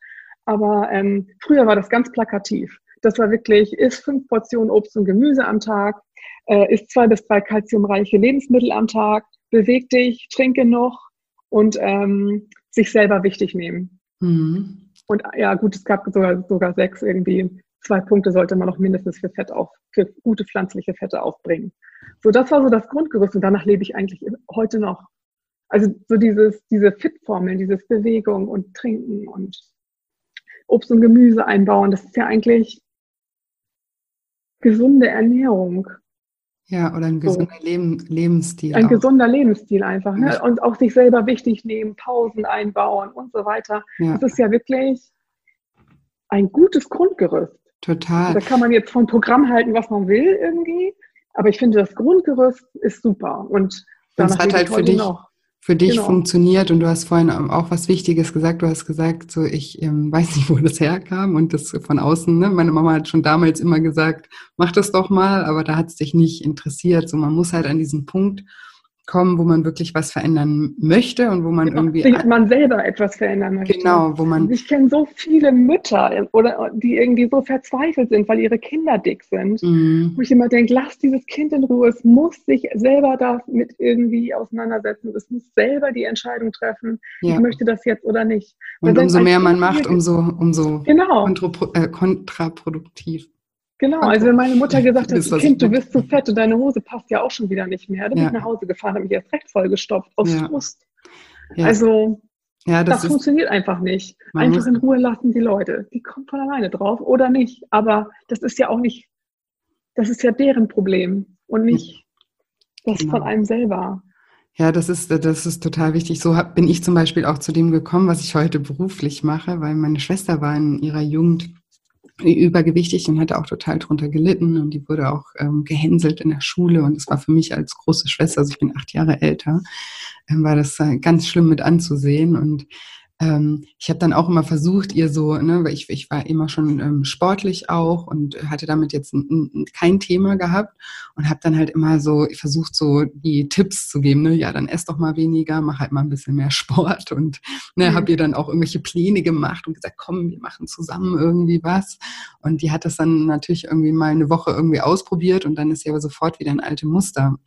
B: aber ähm, früher war das ganz plakativ. Das war wirklich, isst fünf Portionen Obst und Gemüse am Tag, äh, isst zwei bis drei kalziumreiche Lebensmittel am Tag, beweg dich, trinke noch und ähm, sich selber wichtig nehmen. Mhm. Und ja, gut, es gab sogar, sogar sechs irgendwie. Zwei Punkte sollte man noch mindestens für Fett auf, für gute pflanzliche Fette aufbringen. So, das war so das Grundgerüst und danach lebe ich eigentlich heute noch. Also so dieses, diese Fit-Formeln, dieses Bewegung und Trinken und Obst und Gemüse einbauen, das ist ja eigentlich gesunde Ernährung.
A: Ja, oder ein gesunder so. Leben, Lebensstil.
B: Ein auch. gesunder Lebensstil einfach. Ne? Und auch sich selber wichtig nehmen, Pausen einbauen und so weiter. Ja. Das ist ja wirklich ein gutes Grundgerüst.
A: Total.
B: Da kann man jetzt vom Programm halten, was man will irgendwie. Aber ich finde, das Grundgerüst ist super. Und
A: das hat halt für dich, noch für dich genau. funktioniert. Und du hast vorhin auch was Wichtiges gesagt. Du hast gesagt, so ich ähm, weiß nicht, wo das herkam und das von außen. Ne? Meine Mama hat schon damals immer gesagt, mach das doch mal, aber da hat es dich nicht interessiert. So man muss halt an diesen Punkt kommen, wo man wirklich was verändern möchte und wo man
B: genau,
A: irgendwie.
B: man selber etwas verändern möchte.
A: Genau, wo man.
B: Ich kenne so viele Mütter oder die irgendwie so verzweifelt sind, weil ihre Kinder dick sind. Mhm. Wo ich immer denke, lass dieses Kind in Ruhe. Es muss sich selber damit irgendwie auseinandersetzen. Es muss selber die Entscheidung treffen, ja. ich möchte das jetzt oder nicht.
A: Und umso mehr man macht, umso, umso genau. Äh, kontraproduktiv.
B: Genau, also wenn meine Mutter gesagt hat, Kind, du bist zu fett und deine Hose passt ja auch schon wieder nicht mehr, dann ja. bin ich nach Hause gefahren, habe mich erst recht vollgestopft aus ja. Frust. Ja. Also ja, das, das funktioniert einfach nicht. Einfach in Ruhe lassen die Leute. Die kommen von alleine drauf oder nicht. Aber das ist ja auch nicht, das ist ja deren Problem und nicht das genau. von einem selber.
A: Ja, das ist, das ist total wichtig. So bin ich zum Beispiel auch zu dem gekommen, was ich heute beruflich mache, weil meine Schwester war in ihrer Jugend übergewichtig und hatte auch total drunter gelitten und die wurde auch ähm, gehänselt in der Schule und es war für mich als große Schwester, also ich bin acht Jahre älter, ähm, war das äh, ganz schlimm mit anzusehen und ähm, ich habe dann auch immer versucht, ihr so, ne, weil ich, ich war immer schon ähm, sportlich auch und hatte damit jetzt n, n, kein Thema gehabt und habe dann halt immer so versucht, so die Tipps zu geben, ne, ja, dann ess doch mal weniger, mach halt mal ein bisschen mehr Sport und ne, mhm. habe ihr dann auch irgendwelche Pläne gemacht und gesagt, komm, wir machen zusammen irgendwie was. Und die hat das dann natürlich irgendwie mal eine Woche irgendwie ausprobiert und dann ist sie aber sofort wieder in alte Muster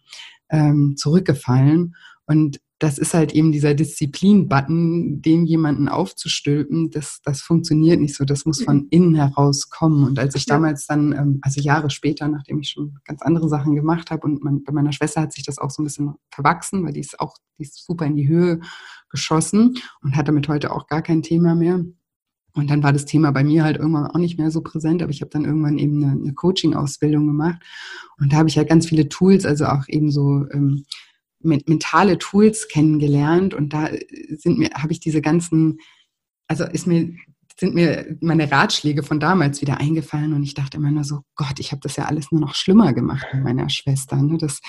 A: ähm, zurückgefallen. Und das ist halt eben dieser Disziplin-Button, den jemanden aufzustülpen, das, das funktioniert nicht so. Das muss von mhm. innen heraus kommen. Und als ich damals dann, ähm, also Jahre später, nachdem ich schon ganz andere Sachen gemacht habe und mein, bei meiner Schwester hat sich das auch so ein bisschen verwachsen, weil die ist auch, die ist super in die Höhe geschossen und hat damit heute auch gar kein Thema mehr. Und dann war das Thema bei mir halt irgendwann auch nicht mehr so präsent, aber ich habe dann irgendwann eben eine, eine Coaching-Ausbildung gemacht. Und da habe ich halt ganz viele Tools, also auch eben so ähm, mentale Tools kennengelernt und da sind mir, habe ich diese ganzen, also ist mir sind mir meine Ratschläge von damals wieder eingefallen und ich dachte immer nur so, Gott, ich habe das ja alles nur noch schlimmer gemacht mit meiner Schwester. Ne? Das,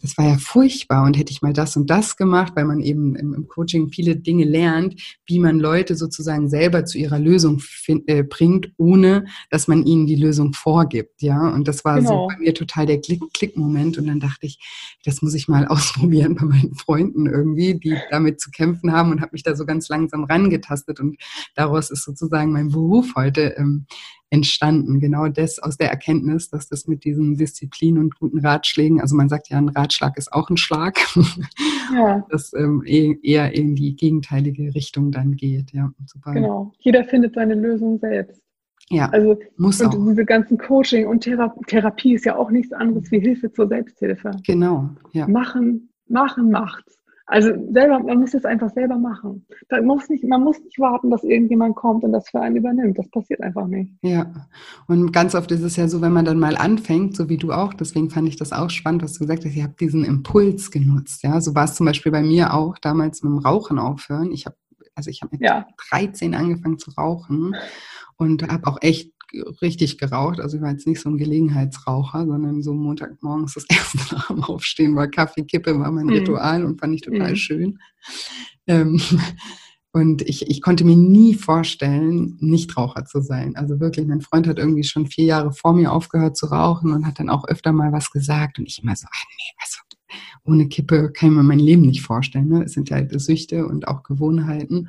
A: das war ja furchtbar und hätte ich mal das und das gemacht, weil man eben im, im Coaching viele Dinge lernt, wie man Leute sozusagen selber zu ihrer Lösung find, äh, bringt, ohne dass man ihnen die Lösung vorgibt. Ja, und das war genau. so bei mir total der Klick-Klick-Moment und dann dachte ich, das muss ich mal ausprobieren bei meinen Freunden irgendwie, die damit zu kämpfen haben und habe mich da so ganz langsam rangetastet und daraus ist sozusagen sozusagen mein Beruf heute ähm, entstanden. Genau das aus der Erkenntnis, dass das mit diesen Disziplin und guten Ratschlägen, also man sagt ja, ein Ratschlag ist auch ein Schlag, ja. das ähm, e-, eher in die gegenteilige Richtung dann geht. Ja,
B: super. Genau, jeder findet seine Lösung selbst. Ja, also muss und auch. diese ganzen Coaching und Thera Therapie ist ja auch nichts anderes wie Hilfe zur Selbsthilfe.
A: Genau,
B: ja. Machen, machen macht's. Also selber, man muss es einfach selber machen. Da muss nicht, man muss nicht warten, dass irgendjemand kommt und das für einen übernimmt. Das passiert einfach nicht.
A: Ja, und ganz oft ist es ja so, wenn man dann mal anfängt, so wie du auch, deswegen fand ich das auch spannend, was du gesagt hast, ihr habt diesen Impuls genutzt. Ja, so war es zum Beispiel bei mir auch damals mit dem Rauchen aufhören. Ich habe, also ich habe mit ja. 13 angefangen zu rauchen und habe auch echt richtig geraucht. Also ich war jetzt nicht so ein Gelegenheitsraucher, sondern so Montagmorgens das erste nach dem Aufstehen war Kaffee, Kippe, war mein mhm. Ritual und fand ich total mhm. schön. Ähm, und ich, ich konnte mir nie vorstellen, Nichtraucher zu sein. Also wirklich, mein Freund hat irgendwie schon vier Jahre vor mir aufgehört zu rauchen und hat dann auch öfter mal was gesagt. Und ich immer so, ach nee, also ohne Kippe kann ich mir mein Leben nicht vorstellen. Ne? Es sind ja halt Süchte und auch Gewohnheiten.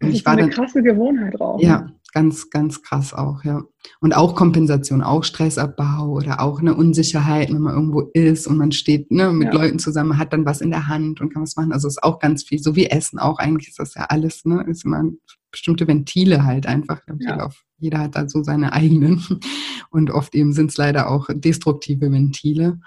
B: Und das ich war eine dann, krasse Gewohnheit drauf.
A: Ja, ganz, ganz krass auch, ja. Und auch Kompensation, auch Stressabbau oder auch eine Unsicherheit, wenn man irgendwo ist und man steht ne, mit ja. Leuten zusammen, hat dann was in der Hand und kann was machen. Also ist auch ganz viel, so wie Essen auch. Eigentlich ist das ja alles, ne? Ist immer bestimmte Ventile halt einfach. Ja. Jeder hat da so seine eigenen. Und oft eben sind es leider auch destruktive Ventile.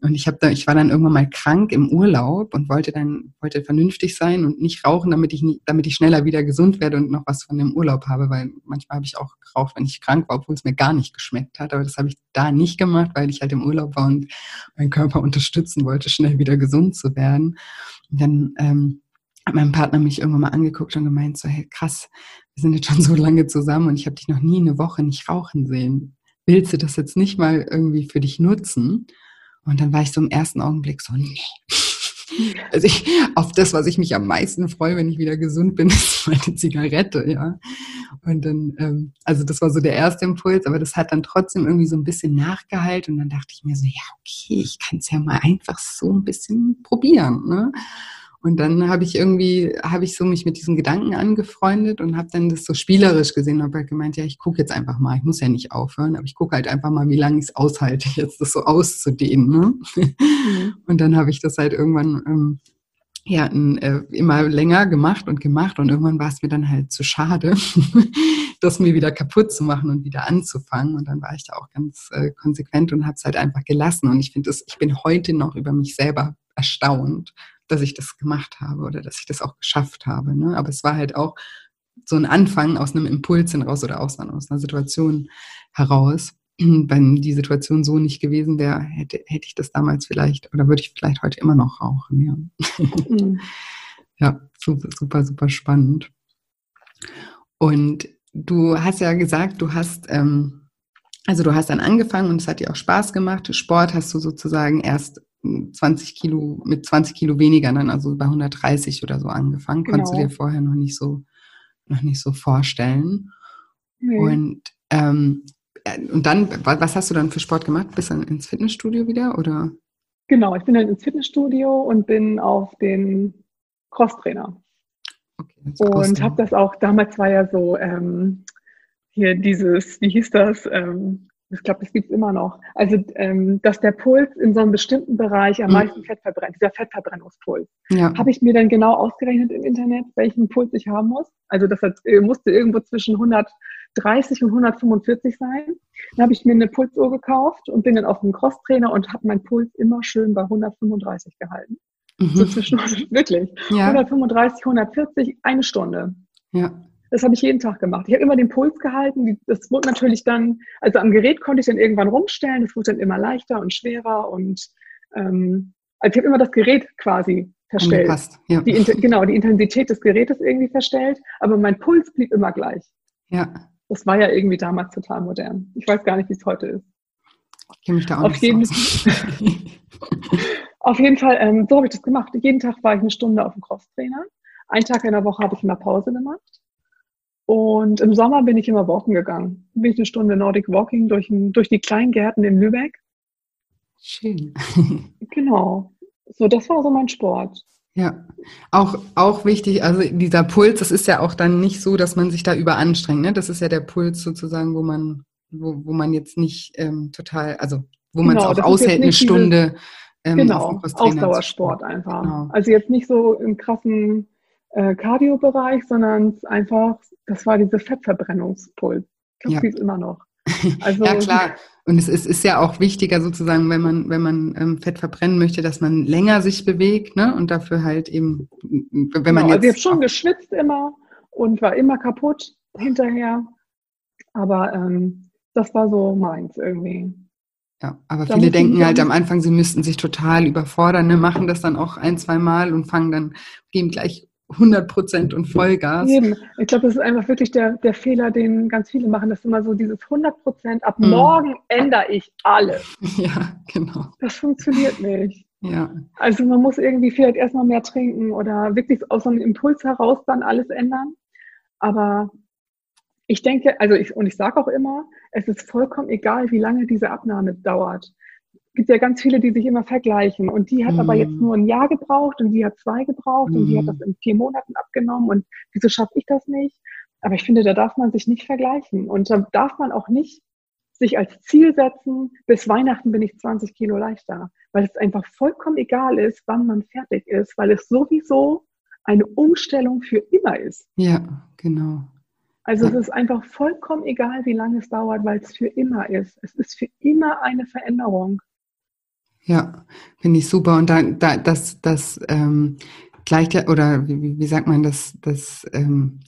A: Und ich habe da, ich war dann irgendwann mal krank im Urlaub und wollte dann, wollte vernünftig sein und nicht rauchen, damit ich nicht, damit ich schneller wieder gesund werde und noch was von dem Urlaub habe, weil manchmal habe ich auch geraucht, wenn ich krank war, obwohl es mir gar nicht geschmeckt hat. Aber das habe ich da nicht gemacht, weil ich halt im Urlaub war und meinen Körper unterstützen wollte, schnell wieder gesund zu werden. Und dann ähm, hat mein Partner mich irgendwann mal angeguckt und gemeint, so, hey, krass, wir sind jetzt schon so lange zusammen und ich habe dich noch nie eine Woche nicht rauchen sehen. Willst du das jetzt nicht mal irgendwie für dich nutzen? Und dann war ich so im ersten Augenblick so, nee. Also ich, auf das, was ich mich am meisten freue, wenn ich wieder gesund bin, ist meine Zigarette, ja. Und dann, ähm, also das war so der erste Impuls, aber das hat dann trotzdem irgendwie so ein bisschen nachgeheilt und dann dachte ich mir so, ja, okay, ich kann es ja mal einfach so ein bisschen probieren. Ne? Und dann habe ich irgendwie, habe ich so mich mit diesen Gedanken angefreundet und habe dann das so spielerisch gesehen und habe halt gemeint, ja, ich gucke jetzt einfach mal, ich muss ja nicht aufhören, aber ich gucke halt einfach mal, wie lange ich es aushalte, jetzt das so auszudehnen. Ne? Mhm. Und dann habe ich das halt irgendwann ähm, ja, äh, immer länger gemacht und gemacht und irgendwann war es mir dann halt zu schade, das mir wieder kaputt zu machen und wieder anzufangen. Und dann war ich da auch ganz äh, konsequent und habe es halt einfach gelassen. Und ich finde, ich bin heute noch über mich selber erstaunt, dass ich das gemacht habe oder dass ich das auch geschafft habe. Ne? Aber es war halt auch so ein Anfang aus einem Impuls heraus oder aus, aus einer Situation heraus. Wenn die Situation so nicht gewesen wäre, hätte, hätte ich das damals vielleicht oder würde ich vielleicht heute immer noch rauchen. Ja, mhm. ja super, super, super spannend. Und du hast ja gesagt, du hast, ähm, also du hast dann angefangen und es hat dir auch Spaß gemacht. Sport hast du sozusagen erst 20 Kilo, mit 20 Kilo weniger dann, also bei 130 oder so angefangen. Genau. Konntest du dir vorher noch nicht so, noch nicht so vorstellen. Nee. Und, ähm, äh, und dann, was hast du dann für Sport gemacht? Bist du dann ins Fitnessstudio wieder oder?
B: Genau, ich bin dann ins Fitnessstudio und bin auf den Crosstrainer. Okay, und habe das auch, damals war ja so, ähm, hier dieses, wie hieß das, ähm, ich glaube, das gibt es immer noch. Also, ähm, dass der Puls in so einem bestimmten Bereich am mhm. meisten Fett verbrennt, dieser Fettverbrennungspuls. Ja. Habe ich mir dann genau ausgerechnet im Internet, welchen Puls ich haben muss. Also, das hat, äh, musste irgendwo zwischen 130 und 145 sein. Dann habe ich mir eine Pulsuhr gekauft und bin dann auf dem Crosstrainer und habe meinen Puls immer schön bei 135 gehalten. Mhm. So zwischen, wirklich. Ja. 135, 140, eine Stunde. Ja. Das habe ich jeden Tag gemacht. Ich habe immer den Puls gehalten. Das wurde natürlich dann, also am Gerät konnte ich dann irgendwann rumstellen. Das wurde dann immer leichter und schwerer und ähm, also ich habe immer das Gerät quasi verstellt. Ja. Die, genau, die Intensität des Gerätes irgendwie verstellt, aber mein Puls blieb immer gleich. Ja. Das war ja irgendwie damals total modern. Ich weiß gar nicht, wie es heute ist.
A: Ich kenne mich da auch
B: auf
A: nicht
B: jeden, so Auf jeden Fall, ähm, so habe ich das gemacht. Jeden Tag war ich eine Stunde auf dem Crosstrainer. Einen Tag in der Woche habe ich immer Pause gemacht. Und im Sommer bin ich immer walken gegangen. Bin ich eine Stunde Nordic Walking durch, durch die kleinen Gärten in Lübeck.
A: Schön.
B: genau. So, das war so mein Sport.
A: Ja, auch, auch wichtig, also dieser Puls, das ist ja auch dann nicht so, dass man sich da überanstrengt. Ne? Das ist ja der Puls sozusagen, wo man, wo, wo man jetzt nicht ähm, total, also wo man es genau, auch aushält, eine Stunde.
B: ähm, genau, Ausdauersport einfach. Genau. Also jetzt nicht so im krassen äh, Cardio-Bereich, sondern einfach, das war diese Fettverbrennungspuls. Ich glaube, ja. die ist immer noch.
A: Also, ja, klar. Und es ist, ist, ja auch wichtiger sozusagen, wenn man, wenn man ähm, Fett verbrennen möchte, dass man länger sich bewegt, ne? Und dafür halt eben,
B: wenn genau, man jetzt. Also ich habe schon geschwitzt immer und war immer kaputt hinterher. Aber ähm, das war so meins irgendwie.
A: Ja, aber da viele denken halt am Anfang, sie müssten sich total überfordern, ne? machen das dann auch ein, zwei Mal und fangen dann, geben gleich 100 Prozent und Vollgas.
B: Eben. Ich glaube, das ist einfach wirklich der, der Fehler, den ganz viele machen. Das ist immer so dieses 100 Prozent. Ab mhm. morgen ändere ich alles.
A: Ja, genau.
B: Das funktioniert nicht. Ja. Also man muss irgendwie vielleicht erstmal mehr trinken oder wirklich aus so einem Impuls heraus dann alles ändern. Aber ich denke, also ich, und ich sage auch immer, es ist vollkommen egal, wie lange diese Abnahme dauert gibt ja ganz viele, die sich immer vergleichen. Und die hat mm. aber jetzt mhm. nur ein Jahr gebraucht und die hat zwei gebraucht mm. und die hat mhm. das in vier Monaten abgenommen. Und wieso schaffe ich das nicht? Aber ich finde, da darf man sich nicht vergleichen. Und da darf man auch nicht sich als Ziel setzen, bis Weihnachten bin ich 20 Kilo leichter. Weil es einfach vollkommen egal ist, wann man fertig ist, weil es sowieso eine Umstellung für immer ist.
A: Ja, genau.
B: Also es ist einfach vollkommen egal, wie lange es dauert, weil es für immer ist. Es ist für immer eine Veränderung.
A: Ja, finde ich super. Und da, da das, das ähm, gleicht ja, oder wie, wie sagt man das, das ähm,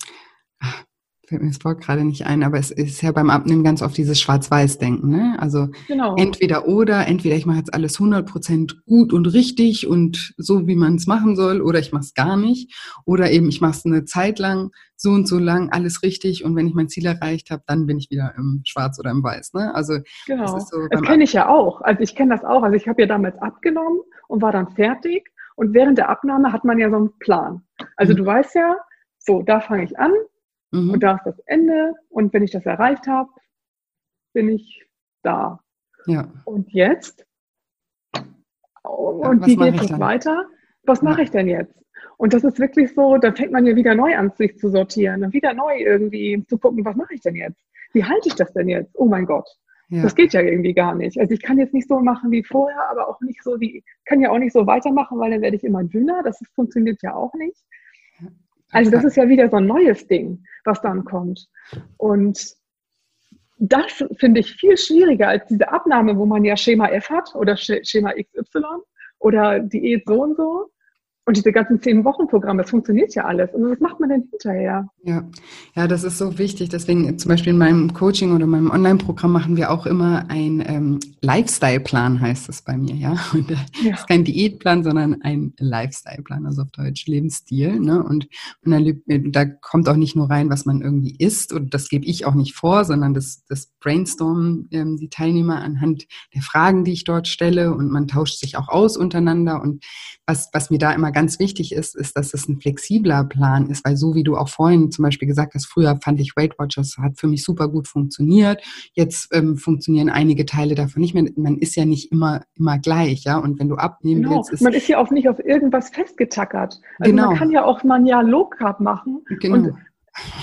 A: fällt mir das Wort gerade nicht ein, aber es ist ja beim Abnehmen ganz oft dieses Schwarz-Weiß-Denken. Ne? Also genau. entweder oder, entweder ich mache jetzt alles 100% gut und richtig und so, wie man es machen soll, oder ich mache es gar nicht. Oder eben ich mache es eine Zeit lang, so und so lang, alles richtig und wenn ich mein Ziel erreicht habe, dann bin ich wieder im Schwarz oder im Weiß. Ne?
B: Also genau. das, so das kenne ich ja auch. Also ich kenne das auch. Also ich habe ja damals abgenommen und war dann fertig. Und während der Abnahme hat man ja so einen Plan. Also mhm. du weißt ja, so, da fange ich an, Mhm. Und da ist das Ende. Und wenn ich das erreicht habe, bin ich da.
A: Ja.
B: Und jetzt? Und ja, wie geht es weiter? Was mache ich denn jetzt? Und das ist wirklich so, da fängt man ja wieder neu an, sich zu sortieren und wieder neu irgendwie zu gucken, was mache ich denn jetzt? Wie halte ich das denn jetzt? Oh mein Gott. Ja. Das geht ja irgendwie gar nicht. Also ich kann jetzt nicht so machen wie vorher, aber auch nicht so wie, kann ja auch nicht so weitermachen, weil dann werde ich immer dünner. Das funktioniert ja auch nicht. Also das ist ja wieder so ein neues Ding, was dann kommt. Und das finde ich viel schwieriger als diese Abnahme, wo man ja Schema F hat oder Schema XY oder Diät so und so. Und diese ganzen zehn Wochen Programme, das funktioniert ja alles. Und was macht man denn hinterher?
A: Ja, ja, das ist so wichtig. Deswegen zum Beispiel in meinem Coaching oder meinem Online-Programm machen wir auch immer ein ähm, Lifestyle-Plan, heißt es bei mir, ja. Und äh, ja. ist kein Diätplan, sondern ein Lifestyle-Plan, also auf Deutsch Lebensstil. Ne? Und, und dann, äh, da kommt auch nicht nur rein, was man irgendwie isst. Und das gebe ich auch nicht vor, sondern das, das brainstormen ähm, die Teilnehmer anhand der Fragen, die ich dort stelle. Und man tauscht sich auch aus untereinander. Und was, was mir da immer ganz wichtig ist, ist, dass es ein flexibler Plan ist, weil so wie du auch vorhin zum Beispiel gesagt hast, früher fand ich Weight Watchers hat für mich super gut funktioniert. Jetzt ähm, funktionieren einige Teile davon nicht mehr. Man ist ja nicht immer, immer gleich, ja. Und wenn du abnehmen
B: genau.
A: willst,
B: ist man ist ja auch nicht auf irgendwas festgetackert. Also genau. man kann ja auch mal ein Jahr Low Carb machen. Genau.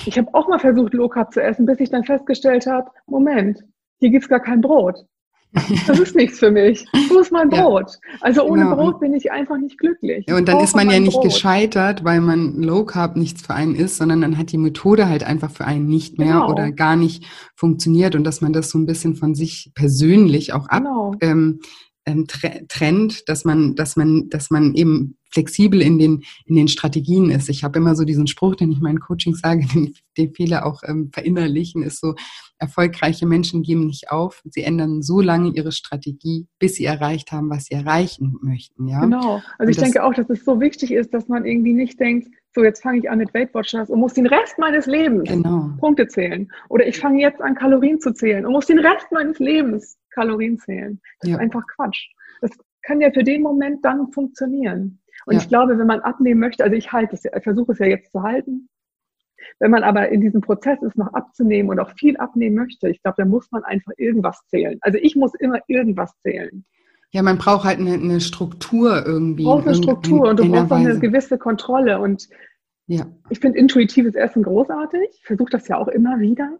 B: Ich habe auch mal versucht, Low Carb zu essen, bis ich dann festgestellt habe, Moment, hier gibt es gar kein Brot. Das ist nichts für mich. Wo ist mein Brot? Ja. Also ohne genau. Brot bin ich einfach nicht glücklich.
A: Ja, und dann ist man ja nicht Brot. gescheitert, weil man Low Carb nichts für einen ist, sondern dann hat die Methode halt einfach für einen nicht mehr genau. oder gar nicht funktioniert und dass man das so ein bisschen von sich persönlich auch ab, genau. ähm, ähm, trennt, dass man, dass man, dass man eben flexibel in den, in den Strategien ist. Ich habe immer so diesen Spruch, den ich meinen Coaching sage, den, den viele auch ähm, verinnerlichen, ist so, erfolgreiche Menschen geben nicht auf. Sie ändern so lange ihre Strategie, bis sie erreicht haben, was sie erreichen möchten. Ja?
B: Genau. Also ich denke auch, dass es so wichtig ist, dass man irgendwie nicht denkt, so jetzt fange ich an mit Weight Watchers und muss den Rest meines Lebens genau. Punkte zählen. Oder ich fange jetzt an Kalorien zu zählen und muss den Rest meines Lebens Kalorien zählen. Das ja. ist einfach Quatsch. Das kann ja für den Moment dann funktionieren. Und ja. ich glaube, wenn man abnehmen möchte, also ich halte es, ich versuche es ja jetzt zu halten. Wenn man aber in diesem Prozess ist, noch abzunehmen und auch viel abnehmen möchte, ich glaube, dann muss man einfach irgendwas zählen. Also ich muss immer irgendwas zählen.
A: Ja, man braucht halt eine, eine Struktur irgendwie.
B: Du brauchst eine Struktur und du brauchst auch eine gewisse Kontrolle. Und ja. ich finde intuitives Essen großartig. Ich versuche das ja auch immer wieder.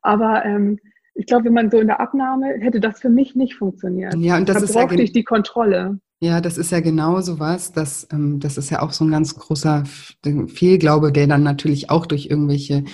B: Aber ähm, ich glaube, wenn man so in der Abnahme hätte das für mich nicht funktioniert.
A: Ja, und das
B: da
A: ist
B: brauchte ja ich die Kontrolle.
A: Ja, das ist ja genau so was. Das, ähm, das ist ja auch so ein ganz großer Fehlglaube, der dann natürlich auch durch irgendwelche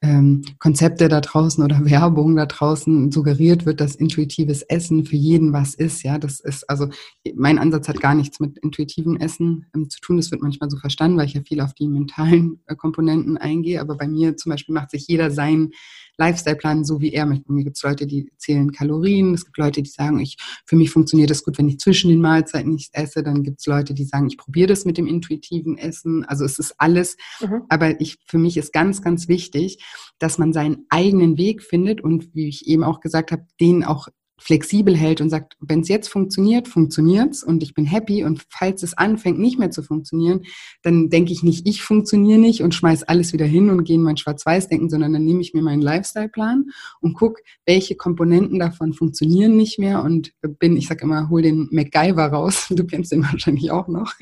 A: ähm, Konzepte da draußen oder Werbung da draußen suggeriert wird, dass intuitives Essen für jeden was ist. Ja, das ist also mein Ansatz hat gar nichts mit intuitivem Essen ähm, zu tun. Das wird manchmal so verstanden, weil ich ja viel auf die mentalen äh, Komponenten eingehe. Aber bei mir zum Beispiel macht sich jeder seinen Lifestyle-Plan so, wie er möchte. Mir gibt es Leute, die zählen Kalorien. Es gibt Leute, die sagen, ich für mich funktioniert das gut, wenn ich zwischen den Mahlzeiten nichts esse. Dann gibt es Leute, die sagen, ich probiere das mit dem intuitiven Essen. Also es ist alles. Mhm. Aber ich für mich ist ganz, ganz wichtig, dass man seinen eigenen Weg findet und wie ich eben auch gesagt habe, den auch flexibel hält und sagt, wenn es jetzt funktioniert, funktioniert's und ich bin happy und falls es anfängt nicht mehr zu funktionieren, dann denke ich nicht, ich funktioniere nicht und schmeiß alles wieder hin und gehe in mein Schwarz-Weiß-Denken, sondern dann nehme ich mir meinen Lifestyle-Plan und guck, welche Komponenten davon funktionieren nicht mehr und bin, ich sag immer, hol den MacGyver raus, du kennst den wahrscheinlich auch noch,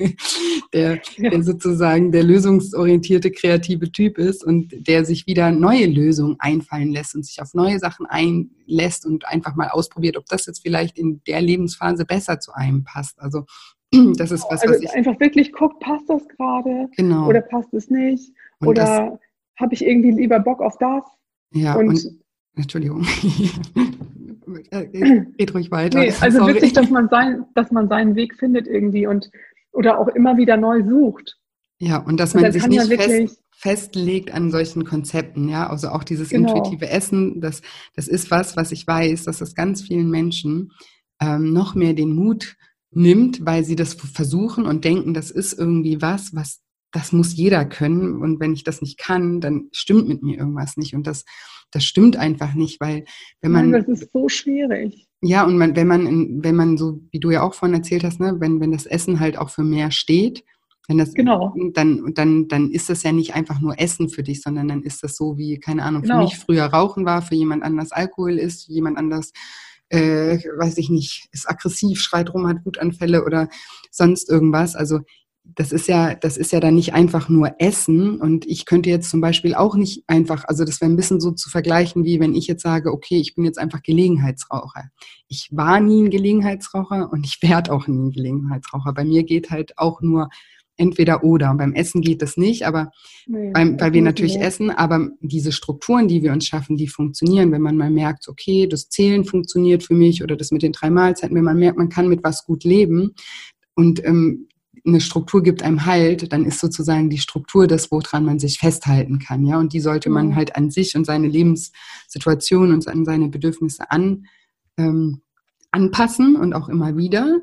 A: der, ja. der sozusagen der lösungsorientierte kreative Typ ist und der sich wieder neue Lösungen einfallen lässt und sich auf neue Sachen einlässt und einfach mal ausprobiert ausprobiert, ob das jetzt vielleicht in der Lebensphase besser zu einem passt. Also das ist was,
B: also
A: was ich
B: einfach wirklich guckt, passt das gerade
A: genau.
B: oder passt es nicht und oder habe ich irgendwie lieber Bock auf das?
A: Ja und, und Entschuldigung. Geht ruhig weiter. Nee,
B: also Sorry. wichtig, dass man, sein, dass man seinen Weg findet irgendwie und oder auch immer wieder neu sucht.
A: Ja, und dass man und sich nicht fest, festlegt an solchen Konzepten, ja, also auch dieses genau. intuitive Essen, das, das ist was, was ich weiß, dass es ganz vielen Menschen ähm, noch mehr den Mut nimmt, weil sie das versuchen und denken, das ist irgendwie was, was das muss jeder können und wenn ich das nicht kann, dann stimmt mit mir irgendwas nicht und das das stimmt einfach nicht, weil wenn man
B: Nein, das ist so schwierig.
A: Ja, und man, wenn man wenn man so wie du ja auch vorhin erzählt hast, ne, wenn wenn das Essen halt auch für mehr steht, Wenn das, genau. Dann, dann, dann ist das ja nicht einfach nur Essen für dich, sondern dann ist das so wie, keine Ahnung, genau. für mich früher Rauchen war, für jemand anders Alkohol ist, jemand anders, äh, weiß ich nicht, ist aggressiv, schreit rum, hat Wutanfälle oder sonst irgendwas. Also das ist ja, das ist ja dann nicht einfach nur Essen. Und ich könnte jetzt zum Beispiel auch nicht einfach, also das wäre ein bisschen so zu vergleichen, wie wenn ich jetzt sage, okay, ich bin jetzt einfach Gelegenheitsraucher. Ich war nie ein Gelegenheitsraucher und ich werde auch nie ein Gelegenheitsraucher. Bei mir geht halt auch nur entweder oder. Beim Essen geht das nicht, aber nee, beim, weil wir natürlich nicht. essen, aber diese Strukturen, die wir uns schaffen, die funktionieren, wenn man mal merkt, okay, das Zählen funktioniert für mich oder das mit den drei Mahlzeiten, wenn man merkt, man kann mit was gut leben und ähm, eine Struktur gibt einem Halt, dann ist sozusagen die Struktur das, woran man sich festhalten kann, ja. Und die sollte man mhm. halt an sich und seine Lebenssituation und an seine Bedürfnisse an, ähm, anpassen und auch immer wieder.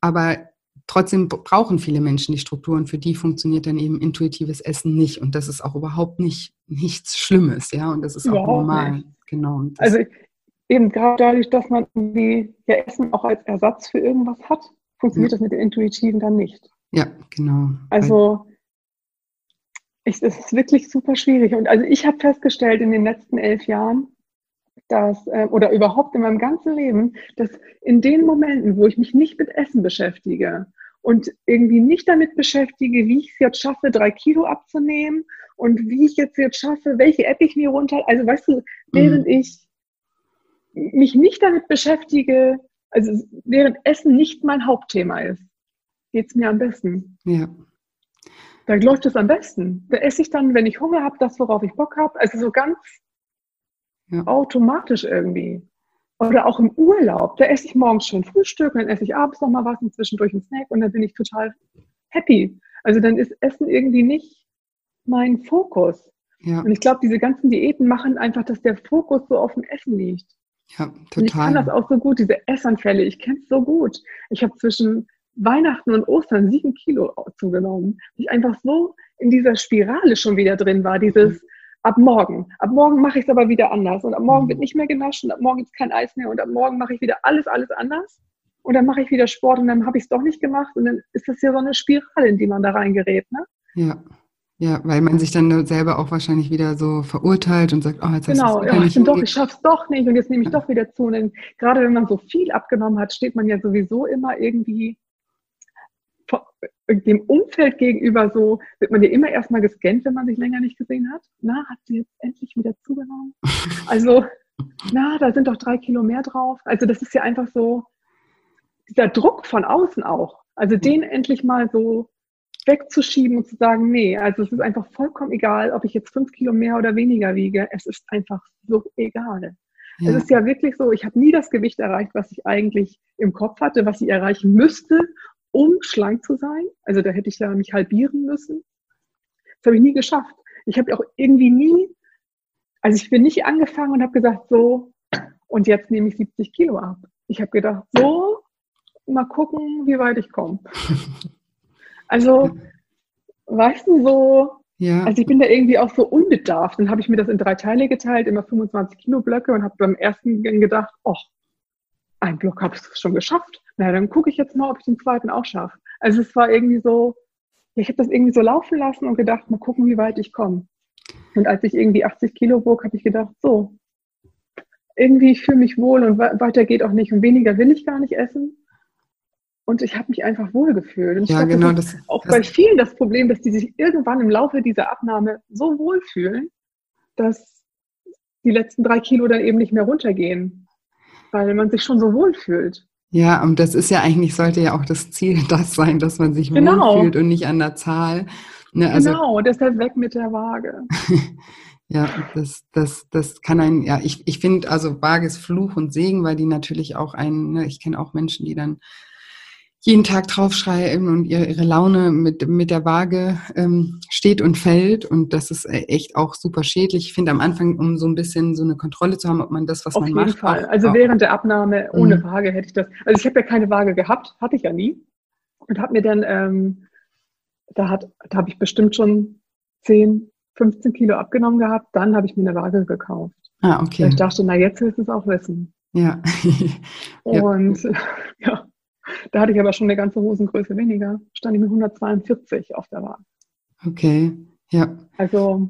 A: Aber trotzdem brauchen viele Menschen die Struktur und für die funktioniert dann eben intuitives Essen nicht. Und das ist auch überhaupt nicht nichts Schlimmes, ja. Und das ist überhaupt auch normal. Nicht.
B: Genau. Also eben gerade dadurch, dass man die ja Essen auch als Ersatz für irgendwas hat, funktioniert ja. das mit dem Intuitiven dann nicht.
A: Ja, genau.
B: Also es ist wirklich super schwierig. Und also ich habe festgestellt in den letzten elf Jahren, dass, äh, oder überhaupt in meinem ganzen Leben, dass in den Momenten, wo ich mich nicht mit Essen beschäftige und irgendwie nicht damit beschäftige, wie ich es jetzt schaffe, drei Kilo abzunehmen und wie ich jetzt jetzt schaffe, welche App ich mir runter, also weißt du, während mhm. ich mich nicht damit beschäftige, also während Essen nicht mein Hauptthema ist, geht es mir am besten.
A: Ja.
B: Da läuft es am besten. Da esse ich dann, wenn ich Hunger habe, das, worauf ich Bock habe. Also so ganz ja. automatisch irgendwie. Oder auch im Urlaub. Da esse ich morgens schön Frühstück, dann esse ich abends nochmal was und zwischendurch einen Snack und dann bin ich total happy. Also dann ist Essen irgendwie nicht mein Fokus. Ja. Und ich glaube, diese ganzen Diäten machen einfach, dass der Fokus so auf dem Essen liegt.
A: Ja, total.
B: Und ich kann das auch so gut, diese Essanfälle. Ich kenne es so gut. Ich habe zwischen Weihnachten und Ostern sieben Kilo zugenommen. Ich einfach so in dieser Spirale schon wieder drin war, dieses mhm. Ab morgen. Ab morgen mache ich es aber wieder anders. Und ab morgen mhm. wird nicht mehr genaschen, ab morgen gibt es kein Eis mehr und ab morgen mache ich wieder alles, alles anders. Und dann mache ich wieder Sport und dann habe ich es doch nicht gemacht. Und dann ist das ja so eine Spirale, in die man da reingerät. Ne?
A: Ja. Ja, weil man sich dann selber auch wahrscheinlich wieder so verurteilt und sagt, oh, jetzt
B: genau, hast du es ja, ich, doch, ich schaff's doch nicht und jetzt nehme ich ja. doch wieder zu. Und dann, gerade wenn man so viel abgenommen hat, steht man ja sowieso immer irgendwie dem Umfeld gegenüber so, wird man ja immer erstmal gescannt, wenn man sich länger nicht gesehen hat. Na, hat sie jetzt endlich wieder zugenommen? Also, na, da sind doch drei Kilo mehr drauf. Also das ist ja einfach so dieser Druck von außen auch. Also den endlich mal so wegzuschieben und zu sagen, nee, also es ist einfach vollkommen egal, ob ich jetzt fünf Kilo mehr oder weniger wiege. Es ist einfach so egal. Ja. Es ist ja wirklich so, ich habe nie das Gewicht erreicht, was ich eigentlich im Kopf hatte, was ich erreichen müsste, um schlank zu sein. Also da hätte ich ja mich halbieren müssen. Das habe ich nie geschafft. Ich habe auch irgendwie nie, also ich bin nicht angefangen und habe gesagt, so, und jetzt nehme ich 70 Kilo ab. Ich habe gedacht, so, mal gucken, wie weit ich komme. Also, weißt du, so, ja. also ich bin da irgendwie auch so unbedarft. Dann habe ich mir das in drei Teile geteilt, immer 25 Kilo Blöcke und habe beim ersten gedacht, oh, ein Block habe ich schon geschafft. Na, dann gucke ich jetzt mal, ob ich den zweiten auch schaffe. Also es war irgendwie so, ich habe das irgendwie so laufen lassen und gedacht, mal gucken, wie weit ich komme. Und als ich irgendwie 80 Kilo wog, habe ich gedacht, so, irgendwie ich fühle mich wohl und weiter geht auch nicht und weniger will ich gar nicht essen. Und ich habe mich einfach wohlgefühlt. Und
A: ja,
B: glaub,
A: genau.
B: Das ist auch das bei vielen das Problem, dass die sich irgendwann im Laufe dieser Abnahme so wohlfühlen, dass die letzten drei Kilo dann eben nicht mehr runtergehen weil man sich schon so wohl fühlt.
A: Ja, und das ist ja eigentlich, sollte ja auch das Ziel das sein, dass man sich genau. wohlfühlt und nicht an der Zahl.
B: Ne, also, genau, deshalb weg mit der Waage.
A: ja, das, das, das kann ein, ja, ich, ich finde, also Waage ist Fluch und Segen, weil die natürlich auch einen, ne, ich kenne auch Menschen, die dann jeden Tag draufschreiben und ihre, ihre Laune mit, mit der Waage ähm, steht und fällt. Und das ist äh, echt auch super schädlich. Ich finde am Anfang, um so ein bisschen so eine Kontrolle zu haben, ob man das, was
B: Auf
A: man
B: macht. Auf
A: jeden
B: Fall. Also auch, während der Abnahme ohne mhm. Waage hätte ich das. Also ich habe ja keine Waage gehabt, hatte ich ja nie. Und habe mir dann, ähm, da, hat, da habe ich bestimmt schon 10, 15 Kilo abgenommen gehabt. Dann habe ich mir eine Waage gekauft.
A: Ah, okay.
B: Weil ich dachte, na jetzt willst du es auch wissen.
A: Ja.
B: und ja. Da hatte ich aber schon eine ganze Hosengröße weniger. Stand ich mit 142 auf der Waage.
A: Okay, ja.
B: Also,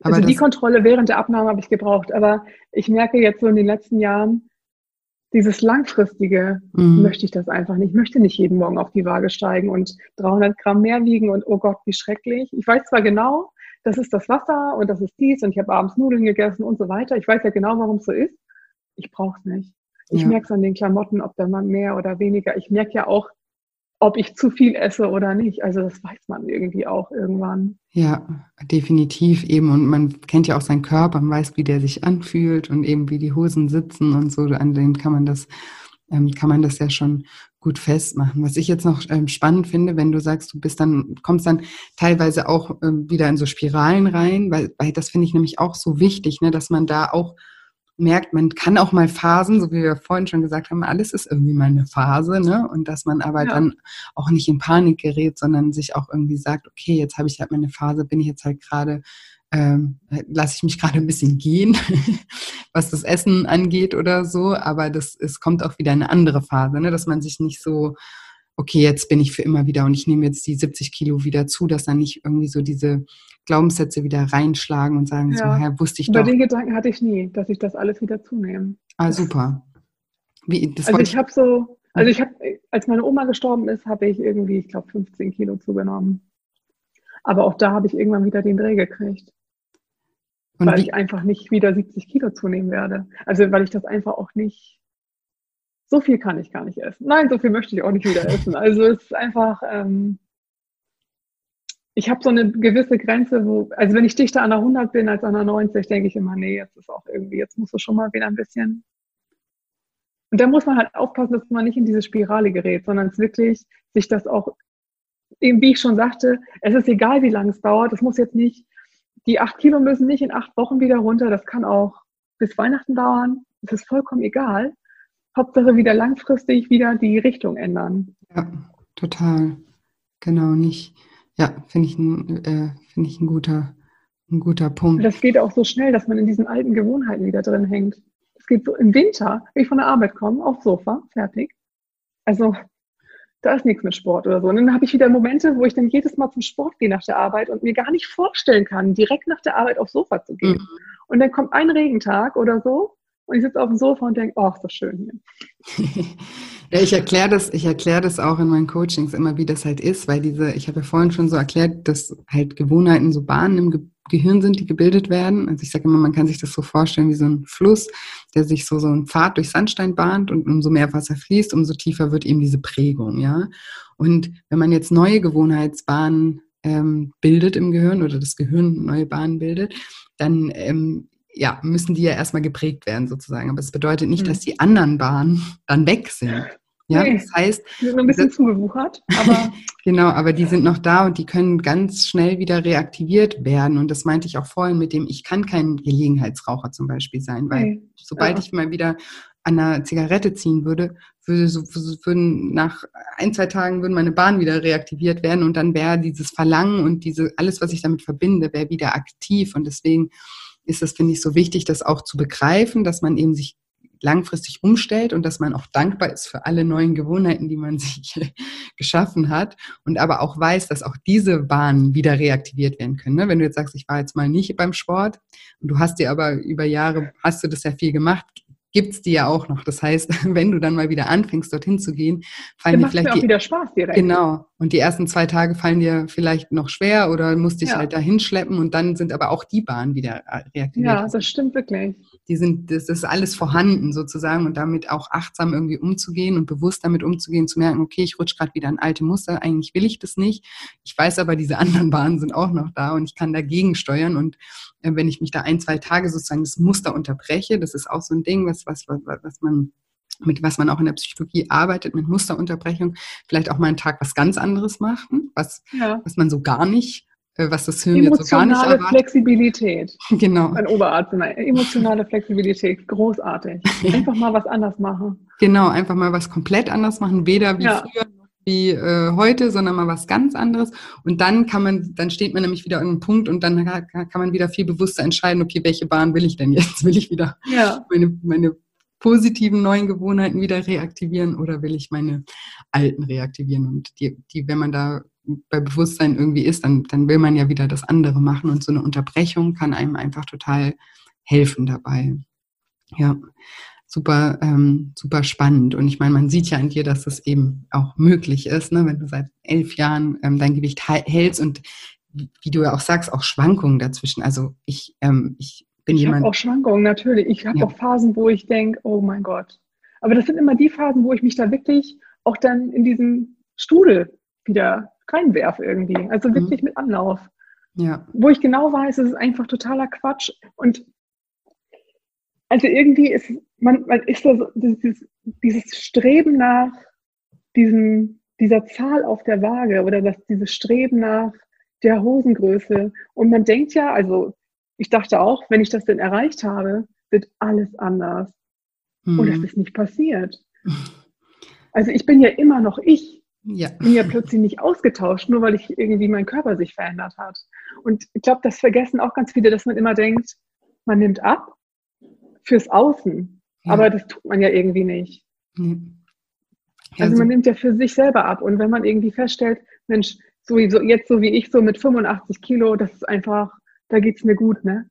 B: also die Kontrolle während der Abnahme habe ich gebraucht. Aber ich merke jetzt so in den letzten Jahren, dieses langfristige mhm. möchte ich das einfach nicht. Ich möchte nicht jeden Morgen auf die Waage steigen und 300 Gramm mehr wiegen und oh Gott, wie schrecklich. Ich weiß zwar genau, das ist das Wasser und das ist dies und ich habe abends Nudeln gegessen und so weiter. Ich weiß ja genau, warum es so ist. Ich brauche es nicht. Ich ja. merke es an den Klamotten, ob da mal mehr oder weniger. Ich merke ja auch, ob ich zu viel esse oder nicht. Also das weiß man irgendwie auch irgendwann.
A: Ja, definitiv eben. Und man kennt ja auch seinen Körper, man weiß, wie der sich anfühlt und eben wie die Hosen sitzen und so. An denen kann man das, ähm, kann man das ja schon gut festmachen. Was ich jetzt noch ähm, spannend finde, wenn du sagst, du bist dann, kommst dann teilweise auch ähm, wieder in so Spiralen rein, weil, weil das finde ich nämlich auch so wichtig, ne, dass man da auch merkt, man kann auch mal Phasen, so wie wir vorhin schon gesagt haben, alles ist irgendwie mal eine Phase, ne? Und dass man aber ja. dann auch nicht in Panik gerät, sondern sich auch irgendwie sagt, okay, jetzt habe ich halt meine Phase, bin ich jetzt halt gerade, ähm, lasse ich mich gerade ein bisschen gehen, was das Essen angeht oder so, aber das, es kommt auch wieder eine andere Phase, ne? Dass man sich nicht so okay, jetzt bin ich für immer wieder und ich nehme jetzt die 70 Kilo wieder zu, dass dann nicht irgendwie so diese Glaubenssätze wieder reinschlagen und sagen, ja. so, Herr, wusste ich
B: Über
A: doch.
B: den Gedanken hatte ich nie, dass ich das alles wieder zunehme.
A: Ah, super.
B: Wie, also ich habe so, also ich habe, als meine Oma gestorben ist, habe ich irgendwie, ich glaube, 15 Kilo zugenommen. Aber auch da habe ich irgendwann wieder den Dreh gekriegt. Und weil ich einfach nicht wieder 70 Kilo zunehmen werde. Also weil ich das einfach auch nicht so viel kann ich gar nicht essen. Nein, so viel möchte ich auch nicht wieder essen. Also es ist einfach, ähm, ich habe so eine gewisse Grenze, wo, also wenn ich dichter an der 100 bin als an der 90, denke ich immer, nee, jetzt ist auch irgendwie, jetzt musst du schon mal wieder ein bisschen. Und da muss man halt aufpassen, dass man nicht in diese Spirale gerät, sondern es wirklich sich das auch, eben wie ich schon sagte, es ist egal, wie lange es dauert. Es muss jetzt nicht, die acht Kilo müssen nicht in acht Wochen wieder runter. Das kann auch bis Weihnachten dauern. Es ist vollkommen egal. Hauptsache wieder langfristig wieder die Richtung ändern.
A: Ja, total. Genau, nicht. Ja, finde ich, ein, äh, find ich ein, guter, ein guter Punkt.
B: Das geht auch so schnell, dass man in diesen alten Gewohnheiten wieder drin hängt. Es geht so im Winter, wenn ich von der Arbeit komme, aufs Sofa, fertig. Also da ist nichts mit Sport oder so. Und dann habe ich wieder Momente, wo ich dann jedes Mal zum Sport gehe nach der Arbeit und mir gar nicht vorstellen kann, direkt nach der Arbeit aufs Sofa zu gehen. Mhm. Und dann kommt ein Regentag oder so und ich sitze auf dem Sofa und denke, oh, ist das schön
A: hier. ja, ich erkläre das, ich das auch in meinen Coachings immer, wie das halt ist, weil diese, ich habe ja vorhin schon so erklärt, dass halt Gewohnheiten so Bahnen im Ge Gehirn sind, die gebildet werden. Also ich sage immer, man kann sich das so vorstellen wie so ein Fluss, der sich so, so ein Pfad durch Sandstein bahnt und umso mehr Wasser fließt, umso tiefer wird eben diese Prägung, ja. Und wenn man jetzt neue Gewohnheitsbahnen ähm, bildet im Gehirn oder das Gehirn neue Bahnen bildet, dann ähm, ja, müssen die ja erstmal geprägt werden sozusagen. Aber es bedeutet nicht, mhm. dass die anderen Bahnen dann weg sind. Ja, nee, das heißt.
B: Die sind ein bisschen zugewuchert, aber.
A: genau, aber die sind noch da und die können ganz schnell wieder reaktiviert werden. Und das meinte ich auch vorhin mit dem, ich kann kein Gelegenheitsraucher zum Beispiel sein, weil nee, sobald ja. ich mal wieder an einer Zigarette ziehen würde, würde so, würden nach ein, zwei Tagen würden meine Bahnen wieder reaktiviert werden und dann wäre dieses Verlangen und diese, alles, was ich damit verbinde, wäre wieder aktiv. Und deswegen ist es, finde ich, so wichtig, das auch zu begreifen, dass man eben sich langfristig umstellt und dass man auch dankbar ist für alle neuen Gewohnheiten, die man sich geschaffen hat und aber auch weiß, dass auch diese Bahnen wieder reaktiviert werden können. Ne? Wenn du jetzt sagst, ich war jetzt mal nicht beim Sport und du hast dir aber über Jahre, hast du das ja viel gemacht, gibt es die ja auch noch. Das heißt, wenn du dann mal wieder anfängst, dorthin zu gehen, fallen dir vielleicht
B: mir auch wieder Spaß direkt.
A: Genau. Und die ersten zwei Tage fallen dir vielleicht noch schwer oder musst dich ja. halt dahin schleppen und dann sind aber auch die Bahnen wieder äh, reaktiviert.
B: Ja, das stimmt wirklich.
A: Die sind, das ist alles vorhanden sozusagen und damit auch achtsam irgendwie umzugehen und bewusst damit umzugehen, zu merken, okay, ich rutsche gerade wieder in alte Muster, eigentlich will ich das nicht. Ich weiß aber, diese anderen Bahnen sind auch noch da und ich kann dagegen steuern und äh, wenn ich mich da ein, zwei Tage sozusagen das Muster unterbreche, das ist auch so ein Ding, was, was, was, was man mit was man auch in der Psychologie arbeitet, mit Musterunterbrechung, vielleicht auch mal einen Tag was ganz anderes machen, was, ja. was man so gar nicht, was das Hirn jetzt so gar nicht erwartet.
B: Flexibilität.
A: Genau.
B: Ein Oberarzt, emotionale Flexibilität, großartig. Einfach mal was anders machen.
A: Genau, einfach mal was komplett anders machen, weder wie ja. früher wie äh, heute, sondern mal was ganz anderes. Und dann kann man, dann steht man nämlich wieder an einem Punkt und dann kann man wieder viel bewusster entscheiden, okay, welche Bahn will ich denn jetzt? Will ich wieder ja. meine, meine positiven neuen Gewohnheiten wieder reaktivieren oder will ich meine alten reaktivieren? Und die, die wenn man da bei Bewusstsein irgendwie ist, dann, dann will man ja wieder das andere machen und so eine Unterbrechung kann einem einfach total helfen dabei. Ja, super, ähm, super spannend. Und ich meine, man sieht ja an dir, dass das eben auch möglich ist, ne? wenn du seit elf Jahren ähm, dein Gewicht hältst und wie du ja auch sagst, auch Schwankungen dazwischen. Also ich, ähm, ich bin
B: ich
A: jemand.
B: auch Schwankungen, natürlich. Ich habe ja. auch Phasen, wo ich denke, oh mein Gott. Aber das sind immer die Phasen, wo ich mich da wirklich auch dann in diesen Strudel wieder reinwerfe irgendwie. Also mhm. wirklich mhm. mit Anlauf. Ja. Wo ich genau weiß, es ist einfach totaler Quatsch. Und also irgendwie ist man, man ist so dieses, dieses Streben nach diesem, dieser Zahl auf der Waage oder das, dieses Streben nach der Hosengröße. Und man denkt ja, also ich dachte auch, wenn ich das denn erreicht habe, wird alles anders. Mhm. Und das ist nicht passiert. Also ich bin ja immer noch ich. Ja. Bin ja plötzlich nicht ausgetauscht, nur weil ich irgendwie mein Körper sich verändert hat. Und ich glaube, das vergessen auch ganz viele, dass man immer denkt, man nimmt ab fürs Außen. Ja. Aber das tut man ja irgendwie nicht. Mhm. Ja, also man nimmt ja für sich selber ab. Und wenn man irgendwie feststellt, Mensch, so, jetzt so wie ich, so mit 85 Kilo, das ist einfach, da geht es mir gut, ne?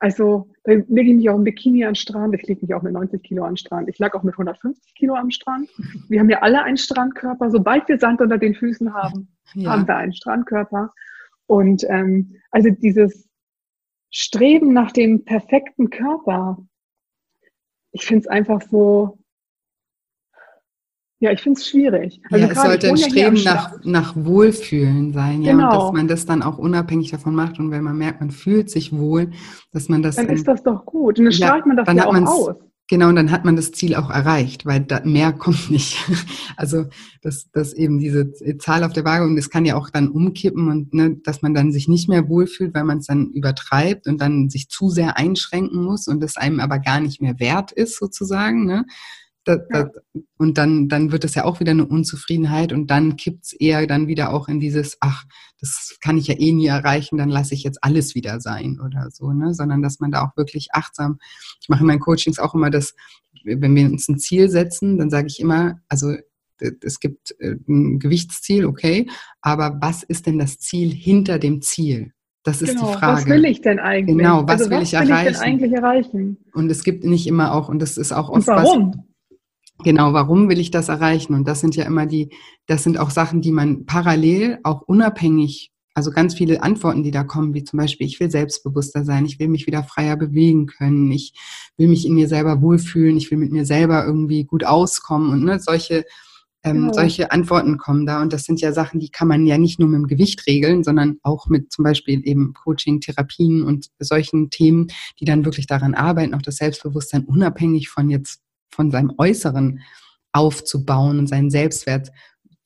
B: Also lege ich mich auch im Bikini an den Strand. Ich lege mich auch mit 90 Kilo an den Strand. Ich lag auch mit 150 Kilo am Strand. Wir haben ja alle einen Strandkörper. Sobald wir Sand unter den Füßen haben, ja. haben wir einen Strandkörper. Und ähm, also dieses Streben nach dem perfekten Körper, ich finde es einfach so, ja, ich finde es schwierig.
A: Also ja, es sollte ein Streben nach, nach Wohlfühlen sein, ja, genau. und dass man das dann auch unabhängig davon macht und wenn man merkt, man fühlt sich wohl, dass man das.
B: Dann, dann ist das doch gut und dann strahlt man das dann ja auch aus.
A: Genau, und dann hat man das Ziel auch erreicht, weil da, mehr kommt nicht. Also dass das eben diese Zahl auf der Waage und es kann ja auch dann umkippen und ne, dass man dann sich nicht mehr wohlfühlt, weil man es dann übertreibt und dann sich zu sehr einschränken muss und es einem aber gar nicht mehr wert ist sozusagen. Ne? Das, das, und dann, dann wird es ja auch wieder eine Unzufriedenheit und dann kippt es eher dann wieder auch in dieses, ach, das kann ich ja eh nie erreichen, dann lasse ich jetzt alles wieder sein oder so, ne? Sondern dass man da auch wirklich achtsam, ich mache in meinen Coachings auch immer das, wenn wir uns ein Ziel setzen, dann sage ich immer, also es gibt äh, ein Gewichtsziel, okay, aber was ist denn das Ziel hinter dem Ziel? Das ist genau, die Frage.
B: Was will ich denn eigentlich?
A: Genau, was also, will was ich will erreichen?
B: Ich denn eigentlich erreichen?
A: Und es gibt nicht immer auch, und das ist auch
B: oft und warum?
A: was. Genau, warum will ich das erreichen? Und das sind ja immer die, das sind auch Sachen, die man parallel, auch unabhängig, also ganz viele Antworten, die da kommen, wie zum Beispiel, ich will selbstbewusster sein, ich will mich wieder freier bewegen können, ich will mich in mir selber wohlfühlen, ich will mit mir selber irgendwie gut auskommen und ne, solche, ähm, genau. solche Antworten kommen da. Und das sind ja Sachen, die kann man ja nicht nur mit dem Gewicht regeln, sondern auch mit zum Beispiel eben Coaching, Therapien und solchen Themen, die dann wirklich daran arbeiten, auch das Selbstbewusstsein unabhängig von jetzt von seinem Äußeren aufzubauen und seinen Selbstwert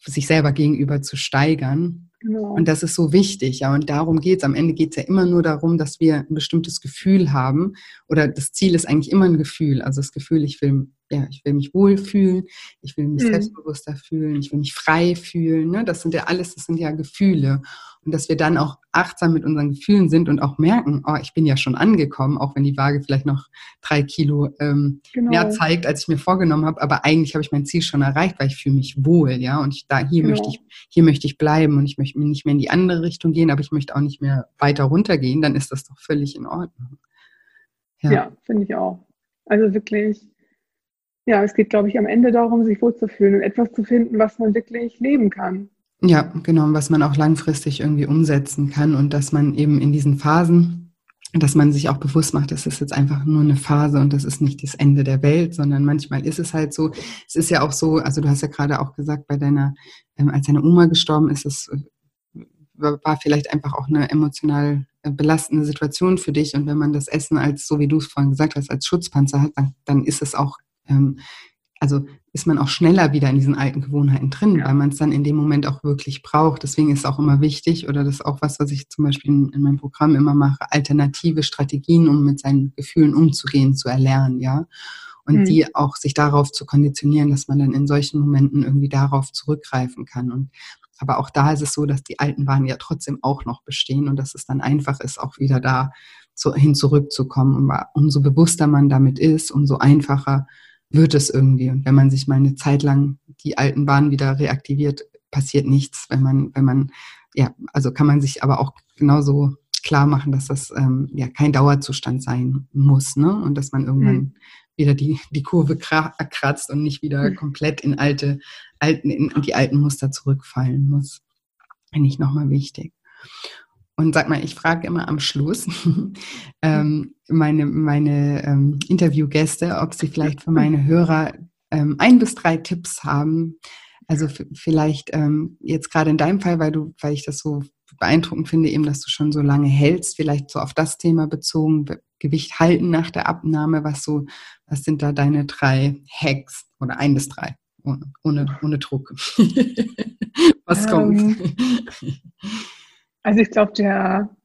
A: sich selber gegenüber zu steigern. Genau. Und das ist so wichtig, ja. Und darum geht es. Am Ende geht es ja immer nur darum, dass wir ein bestimmtes Gefühl haben. Oder das Ziel ist eigentlich immer ein Gefühl. Also das Gefühl, ich will ja, ich will mich wohlfühlen, ich will mich mhm. selbstbewusster fühlen, ich will mich frei fühlen. Ne? Das sind ja alles, das sind ja Gefühle. Und dass wir dann auch achtsam mit unseren Gefühlen sind und auch merken, oh, ich bin ja schon angekommen, auch wenn die Waage vielleicht noch drei Kilo ähm, genau. mehr zeigt, als ich mir vorgenommen habe. Aber eigentlich habe ich mein Ziel schon erreicht, weil ich fühle mich wohl, ja. Und ich, da hier genau. möchte ich, hier möchte ich bleiben und ich möchte nicht mehr in die andere Richtung gehen, aber ich möchte auch nicht mehr weiter runtergehen. Dann ist das doch völlig in Ordnung.
B: Ja, ja finde ich auch. Also wirklich ja, es geht, glaube ich, am Ende darum, sich wohlzufühlen und etwas zu finden, was man wirklich leben kann.
A: Ja, genau, was man auch langfristig irgendwie umsetzen kann und dass man eben in diesen Phasen, dass man sich auch bewusst macht, das ist jetzt einfach nur eine Phase und das ist nicht das Ende der Welt, sondern manchmal ist es halt so. Es ist ja auch so, also du hast ja gerade auch gesagt, bei deiner, ähm, als deine Oma gestorben ist, es äh, war vielleicht einfach auch eine emotional äh, belastende Situation für dich. Und wenn man das Essen als, so wie du es vorhin gesagt hast, als Schutzpanzer hat, dann, dann ist es auch ähm, also ist man auch schneller wieder in diesen alten Gewohnheiten drin, ja. weil man es dann in dem Moment auch wirklich braucht. Deswegen ist es auch immer wichtig, oder das ist auch was, was ich zum Beispiel in, in meinem Programm immer mache, alternative Strategien, um mit seinen Gefühlen umzugehen, zu erlernen, ja. Und mhm. die auch sich darauf zu konditionieren, dass man dann in solchen Momenten irgendwie darauf zurückgreifen kann. Und aber auch da ist es so, dass die alten Waren ja trotzdem auch noch bestehen und dass es dann einfach ist, auch wieder da zu, hin zurückzukommen. Und umso bewusster man damit ist, umso einfacher wird es irgendwie. Und wenn man sich mal eine Zeit lang die alten Bahnen wieder reaktiviert, passiert nichts. Wenn man, wenn man, ja, also kann man sich aber auch genauso klar machen, dass das ähm, ja kein Dauerzustand sein muss, ne? Und dass man irgendwann mhm. wieder die, die Kurve kratzt und nicht wieder mhm. komplett in alte, alten, in die alten Muster zurückfallen muss. Finde ich nochmal wichtig. Und sag mal, ich frage immer am Schluss ähm, meine, meine ähm, Interviewgäste, ob sie vielleicht für meine Hörer ähm, ein bis drei Tipps haben. Also vielleicht ähm, jetzt gerade in deinem Fall, weil du, weil ich das so beeindruckend finde, eben, dass du schon so lange hältst, vielleicht so auf das Thema bezogen, Gewicht halten nach der Abnahme, was so, was sind da deine drei Hacks oder ein bis drei? Ohne, ohne, ohne Druck. was kommt?
B: Also ich glaube, der,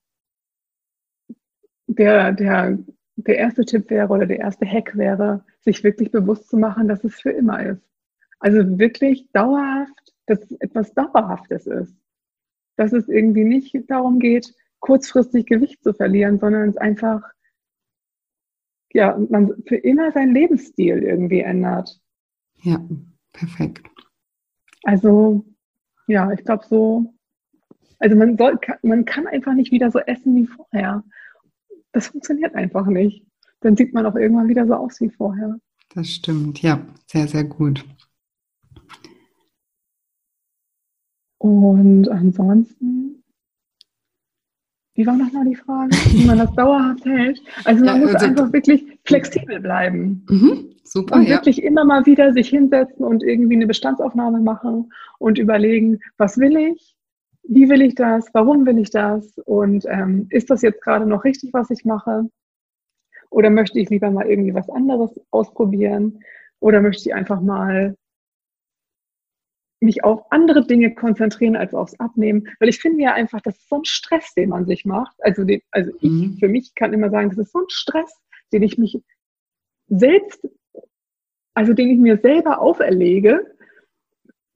B: der, der, der erste Tipp wäre oder der erste Hack wäre, sich wirklich bewusst zu machen, dass es für immer ist. Also wirklich dauerhaft, dass es etwas Dauerhaftes ist. Dass es irgendwie nicht darum geht, kurzfristig Gewicht zu verlieren, sondern es einfach, ja, man für immer seinen Lebensstil irgendwie ändert.
A: Ja, perfekt.
B: Also, ja, ich glaube so, also man, soll, man kann einfach nicht wieder so essen wie vorher. Das funktioniert einfach nicht. Dann sieht man auch irgendwann wieder so aus wie vorher.
A: Das stimmt, ja, sehr, sehr gut.
B: Und ansonsten, wie war nochmal die Frage? Wie man das dauerhaft hält? Also man ja, muss also, einfach wirklich flexibel bleiben. Mhm, super. Und wirklich ja. immer mal wieder sich hinsetzen und irgendwie eine Bestandsaufnahme machen und überlegen, was will ich? Wie will ich das, warum will ich das und ähm, ist das jetzt gerade noch richtig, was ich mache? Oder möchte ich lieber mal irgendwie was anderes ausprobieren? Oder möchte ich einfach mal mich auf andere Dinge konzentrieren als aufs Abnehmen? Weil ich finde ja einfach, das ist so ein Stress, den man sich macht. Also, den, also ich mhm. für mich kann immer sagen, das ist so ein Stress, den ich mich selbst, also den ich mir selber auferlege,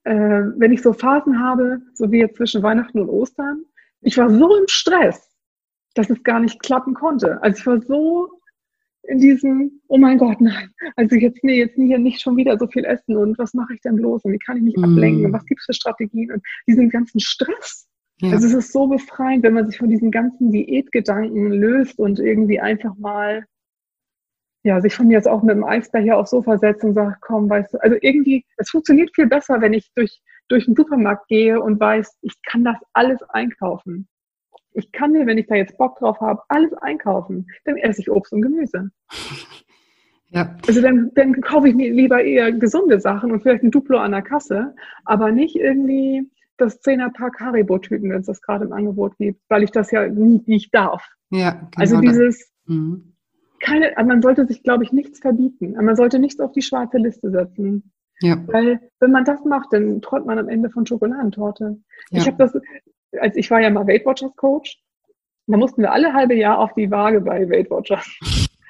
B: äh, wenn ich so Phasen habe, so wie jetzt zwischen Weihnachten und Ostern, ich war so im Stress, dass es gar nicht klappen konnte. Also ich war so in diesem, oh mein Gott, nein, also jetzt, nee, jetzt hier nicht schon wieder so viel essen und was mache ich denn bloß und wie kann ich mich mm. ablenken und was gibt es für Strategien und diesen ganzen Stress. Ja. Also es ist so befreiend, wenn man sich von diesen ganzen Diätgedanken löst und irgendwie einfach mal ja, sich von mir jetzt auch mit dem Eisbär hier aufs Sofa setzt und sagt, komm, weißt du, also irgendwie, es funktioniert viel besser, wenn ich durch, durch den Supermarkt gehe und weiß, ich kann das alles einkaufen. Ich kann mir, wenn ich da jetzt Bock drauf habe, alles einkaufen. Dann esse ich Obst und Gemüse. Ja. Also dann, dann kaufe ich mir lieber eher gesunde Sachen und vielleicht ein Duplo an der Kasse, aber nicht irgendwie das 10er Pack Haribo-Tüten, wenn es das gerade im Angebot gibt, weil ich das ja nie, nicht darf. Ja, genau also dieses, mhm keine, man sollte sich, glaube ich, nichts verbieten. Man sollte nichts auf die schwarze Liste setzen. Ja. Weil wenn man das macht, dann träumt man am Ende von Schokoladentorte. Ja. Ich habe das, als ich war ja mal Weight Watchers Coach, da mussten wir alle halbe Jahr auf die Waage bei Weight Watchers.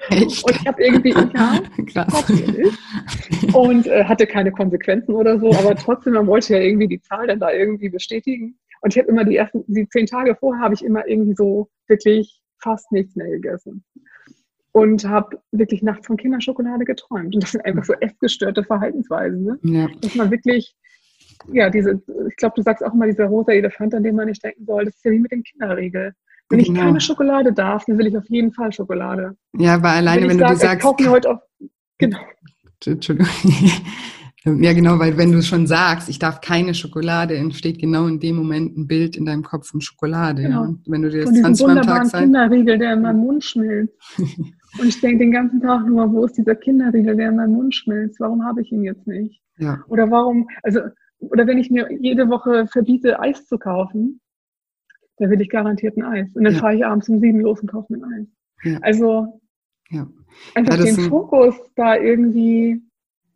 B: Echt? Und ich habe irgendwie, ja, Krass. und äh, hatte keine Konsequenzen oder so, aber trotzdem, man wollte ja irgendwie die Zahl dann da irgendwie bestätigen. Und ich habe immer die ersten, die zehn Tage vorher habe ich immer irgendwie so wirklich fast nichts mehr gegessen und habe wirklich nachts von Kinderschokolade geträumt. Und das sind einfach so essgestörte Verhaltensweisen. Ne? Ja. Dass man wirklich, ja, diese, ich glaube, du sagst auch immer, dieser rosa Elefant, an den man nicht denken soll, das ist ja wie mit dem Kinderriegel. Wenn genau. ich keine Schokolade darf, dann will ich auf jeden Fall Schokolade.
A: Ja, weil alleine, wenn, wenn du sag, sagst. Ich kaufe mir heute auf, genau. Entschuldigung. Ja, genau, weil wenn du schon sagst, ich darf keine Schokolade, entsteht genau in dem Moment ein Bild in deinem Kopf von Schokolade. Genau. Ja.
B: wenn du dir das 20 Mal am Tag sagst. Kinderriegel, der in meinem Mund schmilzt. Und ich denke den ganzen Tag nur, wo ist dieser Kinderriegel, der in meinem Mund schmilzt? Warum habe ich ihn jetzt nicht? Ja. Oder warum, also, oder wenn ich mir jede Woche verbiete, Eis zu kaufen, dann will ich garantiert ein Eis. Und dann ja. fahre ich abends um sieben los und kaufe mir ein Eis. Ja. Also, ja. einfach den Fokus da irgendwie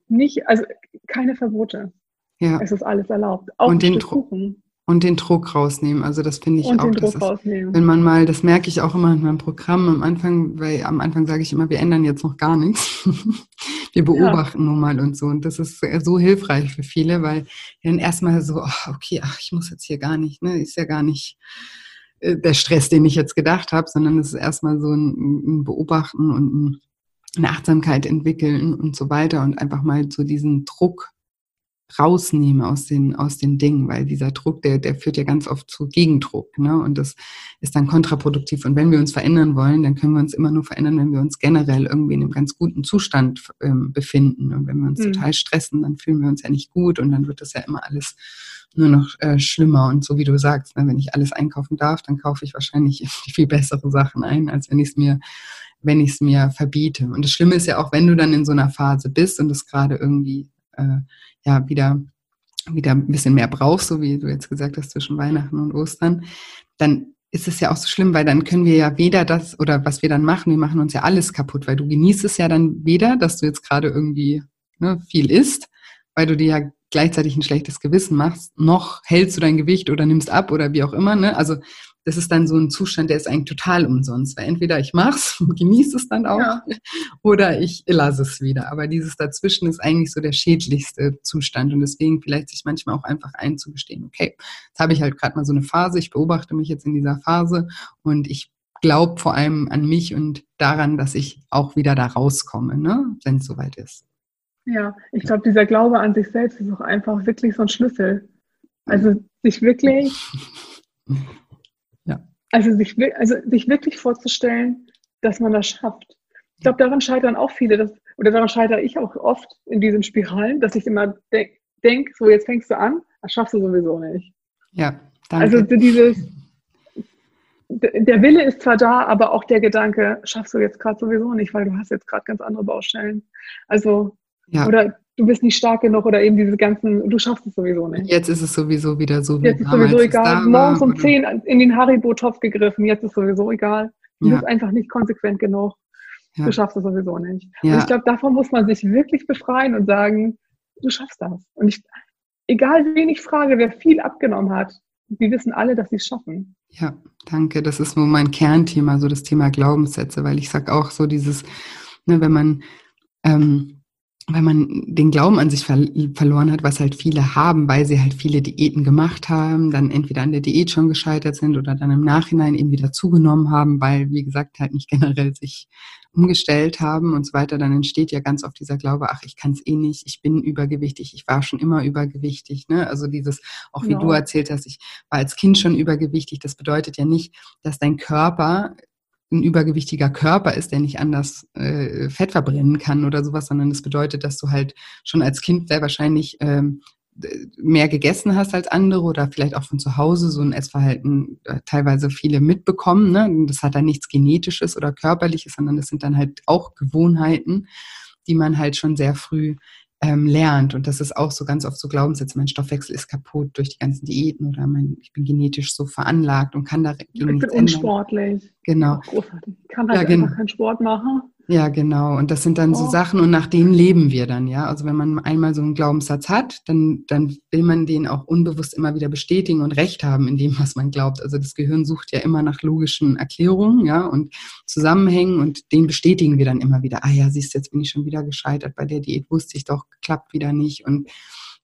B: nicht, also keine Verbote. Ja. Es ist alles erlaubt.
A: Auch und den Kuchen. Und den Druck rausnehmen. Also das finde ich und auch. Druck ist, rausnehmen. Wenn man mal, das merke ich auch immer in meinem Programm am Anfang, weil am Anfang sage ich immer, wir ändern jetzt noch gar nichts. wir beobachten ja. nur mal und so. Und das ist so hilfreich für viele, weil dann erstmal so, oh, okay, ach, ich muss jetzt hier gar nicht, ne, ist ja gar nicht äh, der Stress, den ich jetzt gedacht habe, sondern es ist erstmal so ein, ein Beobachten und ein eine Achtsamkeit entwickeln und so weiter und einfach mal so diesen Druck rausnehme aus den, aus den Dingen, weil dieser Druck, der, der führt ja ganz oft zu Gegendruck, ne? Und das ist dann kontraproduktiv. Und wenn wir uns verändern wollen, dann können wir uns immer nur verändern, wenn wir uns generell irgendwie in einem ganz guten Zustand ähm, befinden. Und wenn wir uns mhm. total stressen, dann fühlen wir uns ja nicht gut und dann wird das ja immer alles nur noch äh, schlimmer. Und so wie du sagst, ne, wenn ich alles einkaufen darf, dann kaufe ich wahrscheinlich viel bessere Sachen ein, als wenn ich es mir wenn ich es mir verbiete. Und das Schlimme ist ja auch, wenn du dann in so einer Phase bist und es gerade irgendwie äh, ja wieder wieder ein bisschen mehr brauchst, so wie du jetzt gesagt hast, zwischen Weihnachten und Ostern, dann ist es ja auch so schlimm, weil dann können wir ja weder das oder was wir dann machen, wir machen uns ja alles kaputt, weil du genießt es ja dann weder, dass du jetzt gerade irgendwie ne, viel isst, weil du dir ja gleichzeitig ein schlechtes Gewissen machst, noch hältst du dein Gewicht oder nimmst ab oder wie auch immer. Ne? Also das ist dann so ein Zustand, der ist eigentlich total umsonst. Weil entweder ich mach's und genieße es dann auch ja. oder ich lasse es wieder. Aber dieses Dazwischen ist eigentlich so der schädlichste Zustand. Und deswegen vielleicht sich manchmal auch einfach einzugestehen, okay, jetzt habe ich halt gerade mal so eine Phase, ich beobachte mich jetzt in dieser Phase und ich glaube vor allem an mich und daran, dass ich auch wieder da rauskomme, ne? wenn es soweit ist.
B: Ja, ich glaube, dieser Glaube an sich selbst ist auch einfach wirklich so ein Schlüssel. Also sich wirklich also sich, also sich wirklich vorzustellen, dass man das schafft. Ich glaube, daran scheitern auch viele, dass, oder daran scheitere ich auch oft in diesen Spiralen, dass ich immer de denke, so jetzt fängst du an, das schaffst du sowieso nicht.
A: Ja,
B: danke. Also dieses, der Wille ist zwar da, aber auch der Gedanke, schaffst du jetzt gerade sowieso nicht, weil du hast jetzt gerade ganz andere Baustellen. Also, ja. oder du bist nicht stark genug oder eben diese ganzen, du schaffst es sowieso nicht.
A: Jetzt ist es sowieso wieder so wie
B: Jetzt ist sowieso egal. Morgens um 10 in den Haribo-Topf gegriffen, jetzt ist sowieso egal. Du ja. bist einfach nicht konsequent genug. Ja. Du schaffst es sowieso nicht. Ja. Und ich glaube, davon muss man sich wirklich befreien und sagen, du schaffst das. Und ich, egal wen ich frage, wer viel abgenommen hat, die wissen alle, dass sie es schaffen.
A: Ja, danke. Das ist nur mein Kernthema, so das Thema Glaubenssätze, weil ich sage auch so dieses, ne, wenn man ähm, weil man den Glauben an sich ver verloren hat, was halt viele haben, weil sie halt viele Diäten gemacht haben, dann entweder an der Diät schon gescheitert sind oder dann im Nachhinein eben wieder zugenommen haben, weil, wie gesagt, halt nicht generell sich umgestellt haben und so weiter, dann entsteht ja ganz oft dieser Glaube, ach, ich kann es eh nicht, ich bin übergewichtig, ich war schon immer übergewichtig. Ne? Also dieses, auch wie ja. du erzählt hast, ich war als Kind schon übergewichtig, das bedeutet ja nicht, dass dein Körper ein übergewichtiger Körper ist, der nicht anders äh, Fett verbrennen kann oder sowas, sondern das bedeutet, dass du halt schon als Kind sehr wahrscheinlich ähm, mehr gegessen hast als andere oder vielleicht auch von zu Hause so ein Essverhalten äh, teilweise viele mitbekommen. Ne? Das hat dann nichts Genetisches oder Körperliches, sondern das sind dann halt auch Gewohnheiten, die man halt schon sehr früh ähm, lernt. Und das ist auch so ganz oft so Glaubenssätze, mein Stoffwechsel ist kaputt durch die ganzen Diäten oder mein, ich bin genetisch so veranlagt und kann da
B: Ich bin unsportlich.
A: Genau.
B: Großartig. Ich kann halt ja, einfach keinen Sport machen.
A: Ja, genau. Und das sind dann oh. so Sachen und nach denen leben wir dann, ja. Also wenn man einmal so einen Glaubenssatz hat, dann, dann will man den auch unbewusst immer wieder bestätigen und Recht haben in dem, was man glaubt. Also das Gehirn sucht ja immer nach logischen Erklärungen, ja, und Zusammenhängen und den bestätigen wir dann immer wieder. Ah ja, siehst du, jetzt bin ich schon wieder gescheitert. Bei der Diät wusste ich doch, klappt wieder nicht. Und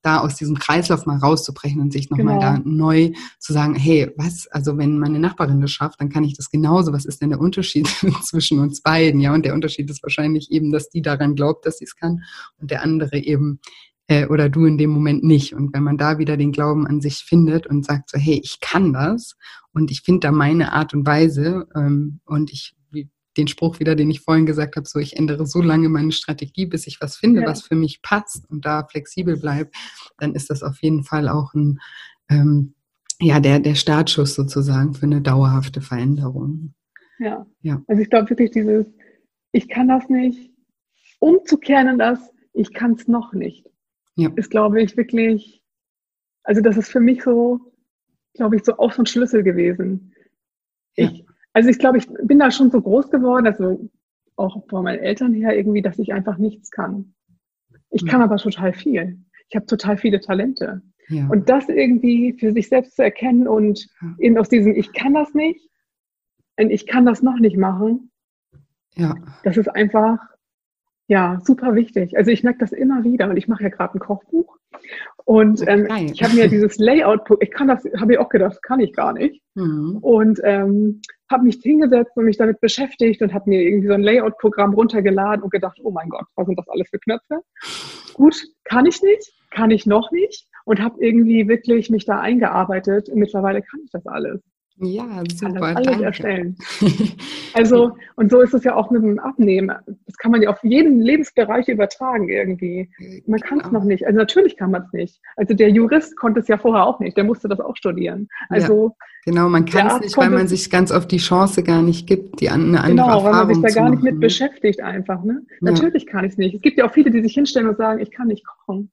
A: da aus diesem Kreislauf mal rauszubrechen und sich nochmal genau. da neu zu sagen, hey, was, also wenn meine Nachbarin das schafft, dann kann ich das genauso. Was ist denn der Unterschied zwischen uns beiden? Ja, und der Unterschied ist wahrscheinlich eben, dass die daran glaubt, dass sie es kann und der andere eben äh, oder du in dem Moment nicht. Und wenn man da wieder den Glauben an sich findet und sagt so, hey, ich kann das und ich finde da meine Art und Weise ähm, und ich den Spruch wieder, den ich vorhin gesagt habe, so ich ändere so lange meine Strategie, bis ich was finde, ja. was für mich passt und da flexibel bleibt, dann ist das auf jeden Fall auch ein, ähm, ja, der, der Startschuss sozusagen für eine dauerhafte Veränderung.
B: Ja. ja. Also ich glaube wirklich dieses, ich kann das nicht, umzukehren in das, ich kann es noch nicht, ja. ist, glaube ich, wirklich, also das ist für mich so, glaube ich, so auch so ein Schlüssel gewesen. Ich, ja. Also ich glaube, ich bin da schon so groß geworden, also auch von meinen Eltern her irgendwie, dass ich einfach nichts kann. Ich kann aber total viel. Ich habe total viele Talente. Ja. Und das irgendwie für sich selbst zu erkennen und eben aus diesem Ich kann das nicht und ich kann das noch nicht machen, ja. das ist einfach ja super wichtig. Also ich merke das immer wieder und ich mache ja gerade ein Kochbuch und ähm, ich habe mir dieses Layout, ich kann das, habe ich auch gedacht, kann ich gar nicht. Mhm. Und ähm, habe mich hingesetzt und mich damit beschäftigt und habe mir irgendwie so ein Layout-Programm runtergeladen und gedacht, oh mein Gott, was sind das alles für Knöpfe? Gut, kann ich nicht, kann ich noch nicht und habe irgendwie wirklich mich da eingearbeitet. Und mittlerweile kann ich das alles.
A: Ja, super.
B: Kann das alles erstellen. Also, und so ist es ja auch mit dem Abnehmen. Das kann man ja auf jeden Lebensbereich übertragen irgendwie. Man kann es genau. noch nicht. Also natürlich kann man es nicht. Also der Jurist konnte es ja vorher auch nicht. Der musste das auch studieren. Also
A: ja, genau, man kann es nicht, weil man sich ganz oft die Chance gar nicht gibt, die eine andere genau, Erfahrung
B: weil man sich da gar nicht mit beschäftigt einfach. Ne? Ja. Natürlich kann ich es nicht. Es gibt ja auch viele, die sich hinstellen und sagen, ich kann nicht kochen.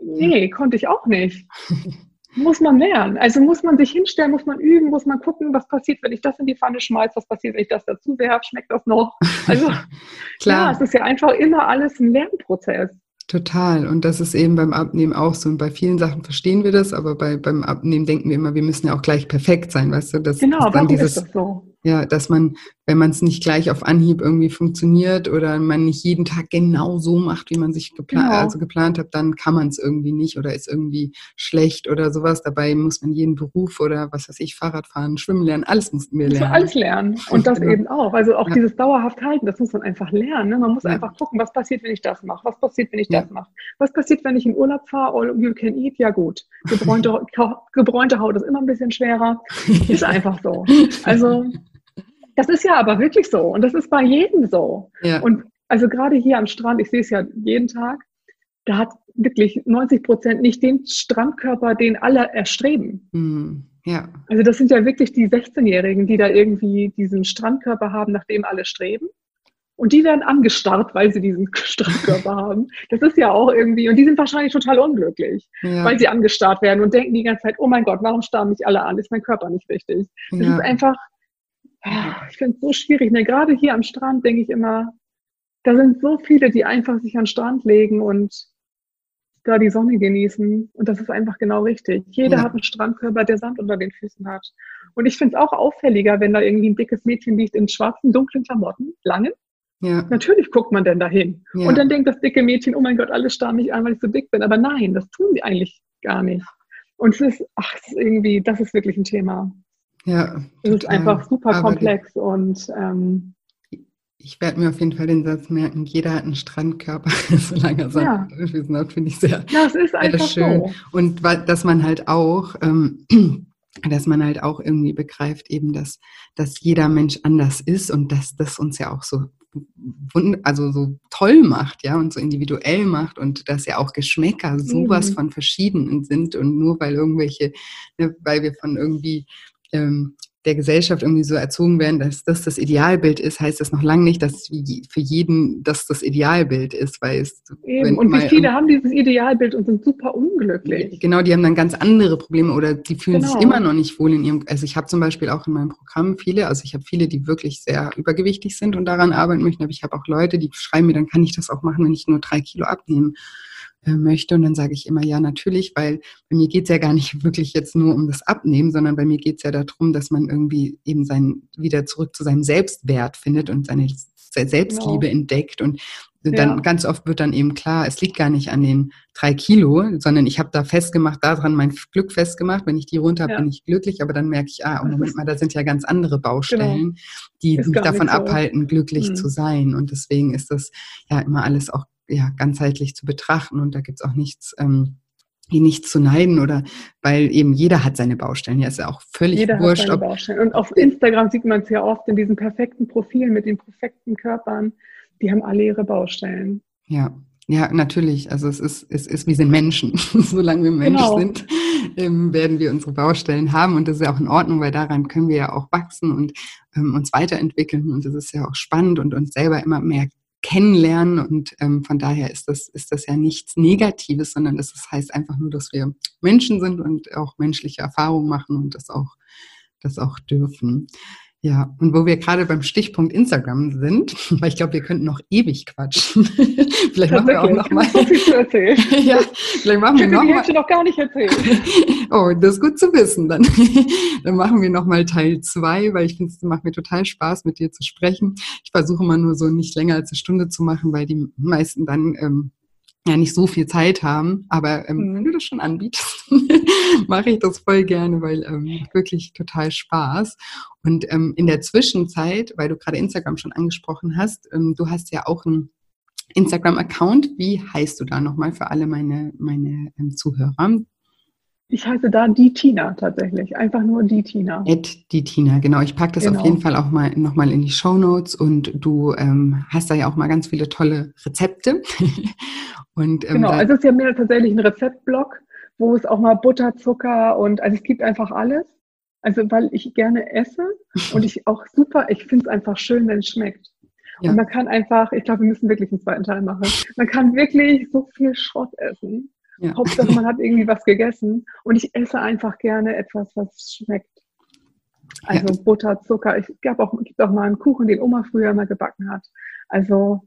B: Nee, konnte ich auch nicht. muss man lernen. Also muss man sich hinstellen, muss man üben, muss man gucken, was passiert, wenn ich das in die Pfanne schmeiße, was passiert, wenn ich das dazu werfe, schmeckt das noch. Also Klar. ja, es ist ja einfach immer alles ein Lernprozess.
A: Total. Und das ist eben beim Abnehmen auch so. Und bei vielen Sachen verstehen wir das, aber bei, beim Abnehmen denken wir immer, wir müssen ja auch gleich perfekt sein, weißt du? Das,
B: genau,
A: das
B: warum dieses, ist das so?
A: Ja, dass man, wenn man es nicht gleich auf Anhieb irgendwie funktioniert oder man nicht jeden Tag genau so macht, wie man sich geplant, genau. also geplant hat, dann kann man es irgendwie nicht oder ist irgendwie schlecht oder sowas. Dabei muss man jeden Beruf oder was weiß ich, Fahrrad fahren, Schwimmen lernen, alles mussten wir lernen.
B: Alles lernen. Und das genau. eben auch. Also auch ja. dieses dauerhaft halten, das muss man einfach lernen. Ne? Man muss ja. einfach gucken, was passiert, wenn ich das mache, was passiert, wenn ich ja. das mache. Was passiert, wenn ich in Urlaub fahre, all you can eat? Ja gut. Gebräunte, gebräunte Haut ist immer ein bisschen schwerer. Ist einfach so. Also das ist ja aber wirklich so und das ist bei jedem so. Ja. Und also gerade hier am Strand, ich sehe es ja jeden Tag, da hat wirklich 90 Prozent nicht den Strandkörper, den alle erstreben. Mhm. Ja. Also das sind ja wirklich die 16-Jährigen, die da irgendwie diesen Strandkörper haben, nach dem alle streben. Und die werden angestarrt, weil sie diesen Strandkörper haben. Das ist ja auch irgendwie, und die sind wahrscheinlich total unglücklich, ja. weil sie angestarrt werden und denken die ganze Zeit, oh mein Gott, warum starren mich alle an? Ist mein Körper nicht richtig? Das ja. ist einfach, ich finde es so schwierig. Ne? Gerade hier am Strand denke ich immer, da sind so viele, die einfach sich an den Strand legen und da die Sonne genießen. Und das ist einfach genau richtig. Jeder ja. hat einen Strandkörper, der Sand unter den Füßen hat. Und ich finde es auch auffälliger, wenn da irgendwie ein dickes Mädchen liegt in schwarzen, dunklen Klamotten, langen. Ja. Natürlich guckt man denn dahin. Ja. Und dann denkt das dicke Mädchen, oh mein Gott, alle starren mich an, weil ich so dick bin. Aber nein, das tun sie eigentlich gar nicht. Und es ist, ach, es ist irgendwie, das ist wirklich ein Thema. Ja. Es ist einfach super Aber komplex und ähm,
A: ich werde mir auf jeden Fall den Satz merken, jeder hat einen Strandkörper, solange er
B: ja.
A: Füßen hat, finde ich sehr,
B: ja, es ist einfach schön. So.
A: Und dass man halt auch, ähm, dass man halt auch irgendwie begreift, eben, dass, dass jeder Mensch anders ist und dass das uns ja auch so also so toll macht, ja, und so individuell macht und dass ja auch Geschmäcker sowas mhm. von verschieden sind und nur weil irgendwelche, ne, weil wir von irgendwie ähm, der Gesellschaft irgendwie so erzogen werden, dass das das Idealbild ist, heißt das noch lange nicht, dass für jeden das das Idealbild ist, weil es
B: Eben. und wie viele haben dieses Idealbild und sind super unglücklich.
A: Genau, die haben dann ganz andere Probleme oder die fühlen genau. sich immer noch nicht wohl in ihrem. Also ich habe zum Beispiel auch in meinem Programm viele, also ich habe viele, die wirklich sehr übergewichtig sind und daran arbeiten möchten, aber ich habe auch Leute, die schreiben mir, dann kann ich das auch machen, wenn ich nur drei Kilo abnehme. Äh, möchte. Und dann sage ich immer, ja, natürlich, weil bei mir geht es ja gar nicht wirklich jetzt nur um das Abnehmen, sondern bei mir geht es ja darum, dass man irgendwie eben sein, wieder zurück zu seinem Selbstwert findet und seine Selbstliebe genau. entdeckt. Und dann ja. ganz oft wird dann eben klar, es liegt gar nicht an den drei Kilo, sondern ich habe da festgemacht, daran mein Glück festgemacht. Wenn ich die runter habe, ja. bin ich glücklich, aber dann merke ich, ah, oh, Moment mal, da sind ja ganz andere Baustellen, genau. die ist mich davon so. abhalten, glücklich mhm. zu sein. Und deswegen ist das ja immer alles auch ja, ganzheitlich zu betrachten und da gibt es auch nichts, ähm, die nichts zu neiden oder weil eben jeder hat seine Baustellen. Ja, ist ja auch völlig jeder wurscht. Hat seine
B: Baustellen. Und auf Instagram sieht man es ja oft in diesen perfekten Profilen mit den perfekten Körpern. Die haben alle ihre Baustellen.
A: Ja, ja, natürlich. Also es ist, es ist, wir sind Menschen. Solange wir Mensch genau. sind, ähm, werden wir unsere Baustellen haben. Und das ist ja auch in Ordnung, weil daran können wir ja auch wachsen und ähm, uns weiterentwickeln. Und das ist ja auch spannend und uns selber immer mehr kennenlernen. Und ähm, von daher ist das, ist das ja nichts Negatives, sondern das heißt einfach nur, dass wir Menschen sind und auch menschliche Erfahrungen machen und das auch, das auch dürfen. Ja, und wo wir gerade beim Stichpunkt Instagram sind, weil ich glaube, wir könnten noch ewig quatschen. vielleicht machen wir auch noch mal. So viel zu erzählen. ja, vielleicht machen wir noch
B: mal. noch gar nicht erzählt.
A: oh, das ist gut zu wissen. Dann, dann machen wir noch mal Teil zwei, weil ich finde, es macht mir total Spaß, mit dir zu sprechen. Ich versuche mal nur so nicht länger als eine Stunde zu machen, weil die meisten dann ähm, ja nicht so viel Zeit haben. Aber ähm, mhm. wenn du das schon anbietest, mache ich das voll gerne, weil ähm, wirklich total Spaß. Und ähm, in der Zwischenzeit, weil du gerade Instagram schon angesprochen hast, ähm, du hast ja auch ein Instagram-Account. Wie heißt du da nochmal für alle meine, meine ähm, Zuhörer?
B: Ich heiße da die Tina tatsächlich, einfach nur die Tina.
A: Ed die Tina, genau. Ich packe das genau. auf jeden Fall auch mal nochmal in die Show Notes und du ähm, hast da ja auch mal ganz viele tolle Rezepte.
B: und, ähm, genau, also es ist ja mehr tatsächlich ein Rezeptblog, wo es auch mal Butter, Zucker und also es gibt einfach alles. Also weil ich gerne esse und ich auch super, ich finde es einfach schön, wenn es schmeckt. Ja. Und man kann einfach, ich glaube, wir müssen wirklich einen zweiten Teil machen. Man kann wirklich so viel Schrott essen. Ja. Hauptsache, man hat irgendwie was gegessen. Und ich esse einfach gerne etwas, was schmeckt. Also ja. Butter, Zucker. Ich gab auch, gibt auch mal einen Kuchen, den Oma früher mal gebacken hat. Also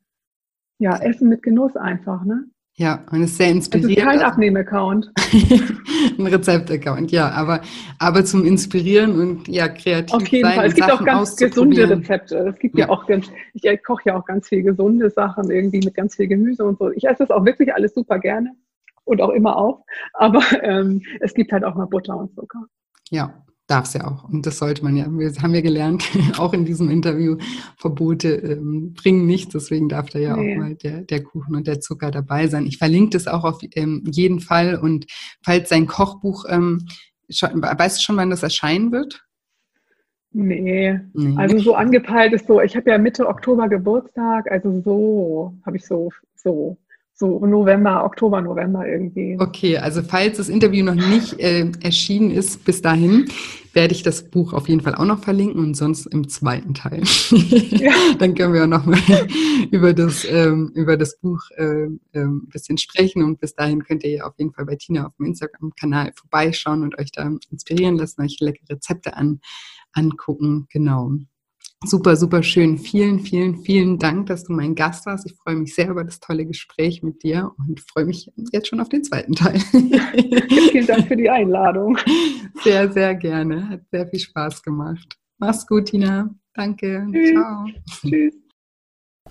B: ja, Essen mit Genuss einfach, ne?
A: Ja, und es ist sehr inspirierend.
B: Es ist kein Abnehmaccount.
A: ein Rezeptaccount, ja, aber, aber zum Inspirieren und ja, kreativ
B: Auf jeden
A: sein
B: Fall. Es gibt auch ganz gesunde Rezepte. Es gibt ja. ja auch ganz, ich koche ja auch ganz viel gesunde Sachen, irgendwie mit ganz viel Gemüse und so. Ich esse das auch wirklich alles super gerne und auch immer auf. Aber ähm, es gibt halt auch mal Butter und Zucker.
A: Ja, darf es ja auch. Und das sollte man ja. Wir haben ja gelernt, auch in diesem Interview, Verbote ähm, bringen nichts. Deswegen darf da ja nee. auch mal der, der Kuchen und der Zucker dabei sein. Ich verlinke das auch auf ähm, jeden Fall. Und falls sein Kochbuch, ähm, schon, weißt du schon, wann das erscheinen wird?
B: Nee. nee. also so angepeilt ist so, ich habe ja Mitte Oktober Geburtstag, also so habe ich so, so so November, Oktober, November irgendwie.
A: Okay, also falls das Interview noch nicht äh, erschienen ist bis dahin, werde ich das Buch auf jeden Fall auch noch verlinken und sonst im zweiten Teil. Ja. Dann können wir auch noch mal über das, ähm, über das Buch äh, ein bisschen sprechen und bis dahin könnt ihr ja auf jeden Fall bei Tina auf dem Instagram-Kanal vorbeischauen und euch da inspirieren lassen, euch leckere Rezepte an, angucken. Genau. Super, super schön. Vielen, vielen, vielen Dank, dass du mein Gast warst. Ich freue mich sehr über das tolle Gespräch mit dir und freue mich jetzt schon auf den zweiten Teil.
B: Vielen Dank für die Einladung.
A: Sehr, sehr gerne. Hat sehr viel Spaß gemacht. Mach's gut, Tina. Danke. Tschüss. Ciao. Tschüss.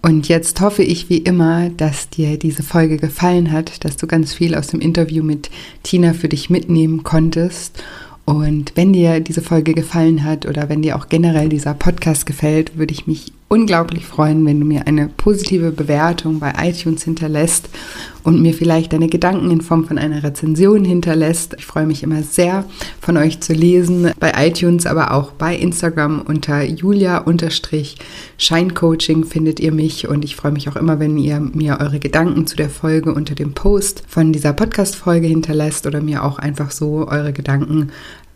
A: Und jetzt hoffe ich wie immer, dass dir diese Folge gefallen hat, dass du ganz viel aus dem Interview mit Tina für dich mitnehmen konntest und wenn dir diese Folge gefallen hat oder wenn dir auch generell dieser Podcast gefällt, würde ich mich unglaublich freuen, wenn du mir eine positive Bewertung bei iTunes hinterlässt und mir vielleicht deine Gedanken in Form von einer Rezension hinterlässt. Ich freue mich immer sehr, von euch zu lesen. Bei iTunes, aber auch bei Instagram unter julia-scheincoaching findet ihr mich und ich freue mich auch immer, wenn ihr mir eure Gedanken zu der Folge unter dem Post von dieser Podcast-Folge hinterlässt oder mir auch einfach so eure Gedanken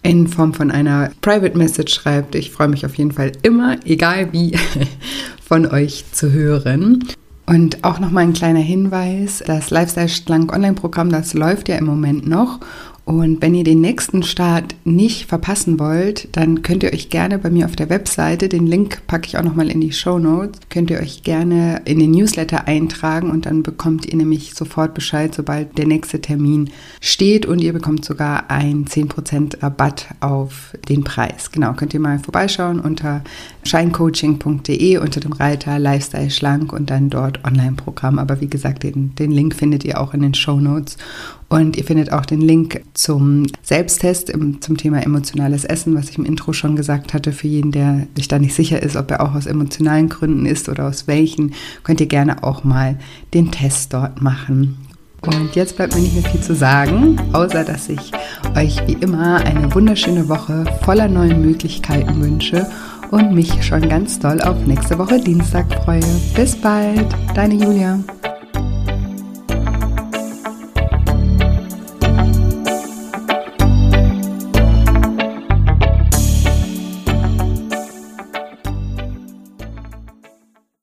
A: in Form von einer Private Message schreibt. Ich freue mich auf jeden Fall immer, egal wie, von euch zu hören. Und auch nochmal ein kleiner Hinweis, das Lifestyle Schlank Online-Programm, das läuft ja im Moment noch und wenn ihr den nächsten Start nicht verpassen wollt, dann könnt ihr euch gerne bei mir auf der Webseite, den Link packe ich auch nochmal in die Show Notes, könnt ihr euch gerne in den Newsletter eintragen und dann bekommt ihr nämlich sofort Bescheid, sobald der nächste Termin steht und ihr bekommt sogar einen 10% Rabatt auf den Preis. Genau, könnt ihr mal vorbeischauen unter scheincoaching.de unter dem Reiter Lifestyle Schlank und dann dort Online-Programm. Aber wie gesagt, den, den Link findet ihr auch in den Show Notes. Und ihr findet auch den Link zum Selbsttest zum Thema emotionales Essen, was ich im Intro schon gesagt hatte. Für jeden, der sich da nicht sicher ist, ob er auch aus emotionalen Gründen ist oder aus welchen, könnt ihr gerne auch mal den Test dort machen. Und jetzt bleibt mir nicht mehr viel zu sagen, außer dass ich euch wie immer eine wunderschöne Woche voller neuen Möglichkeiten wünsche und mich schon ganz doll auf nächste Woche Dienstag freue. Bis bald, deine Julia.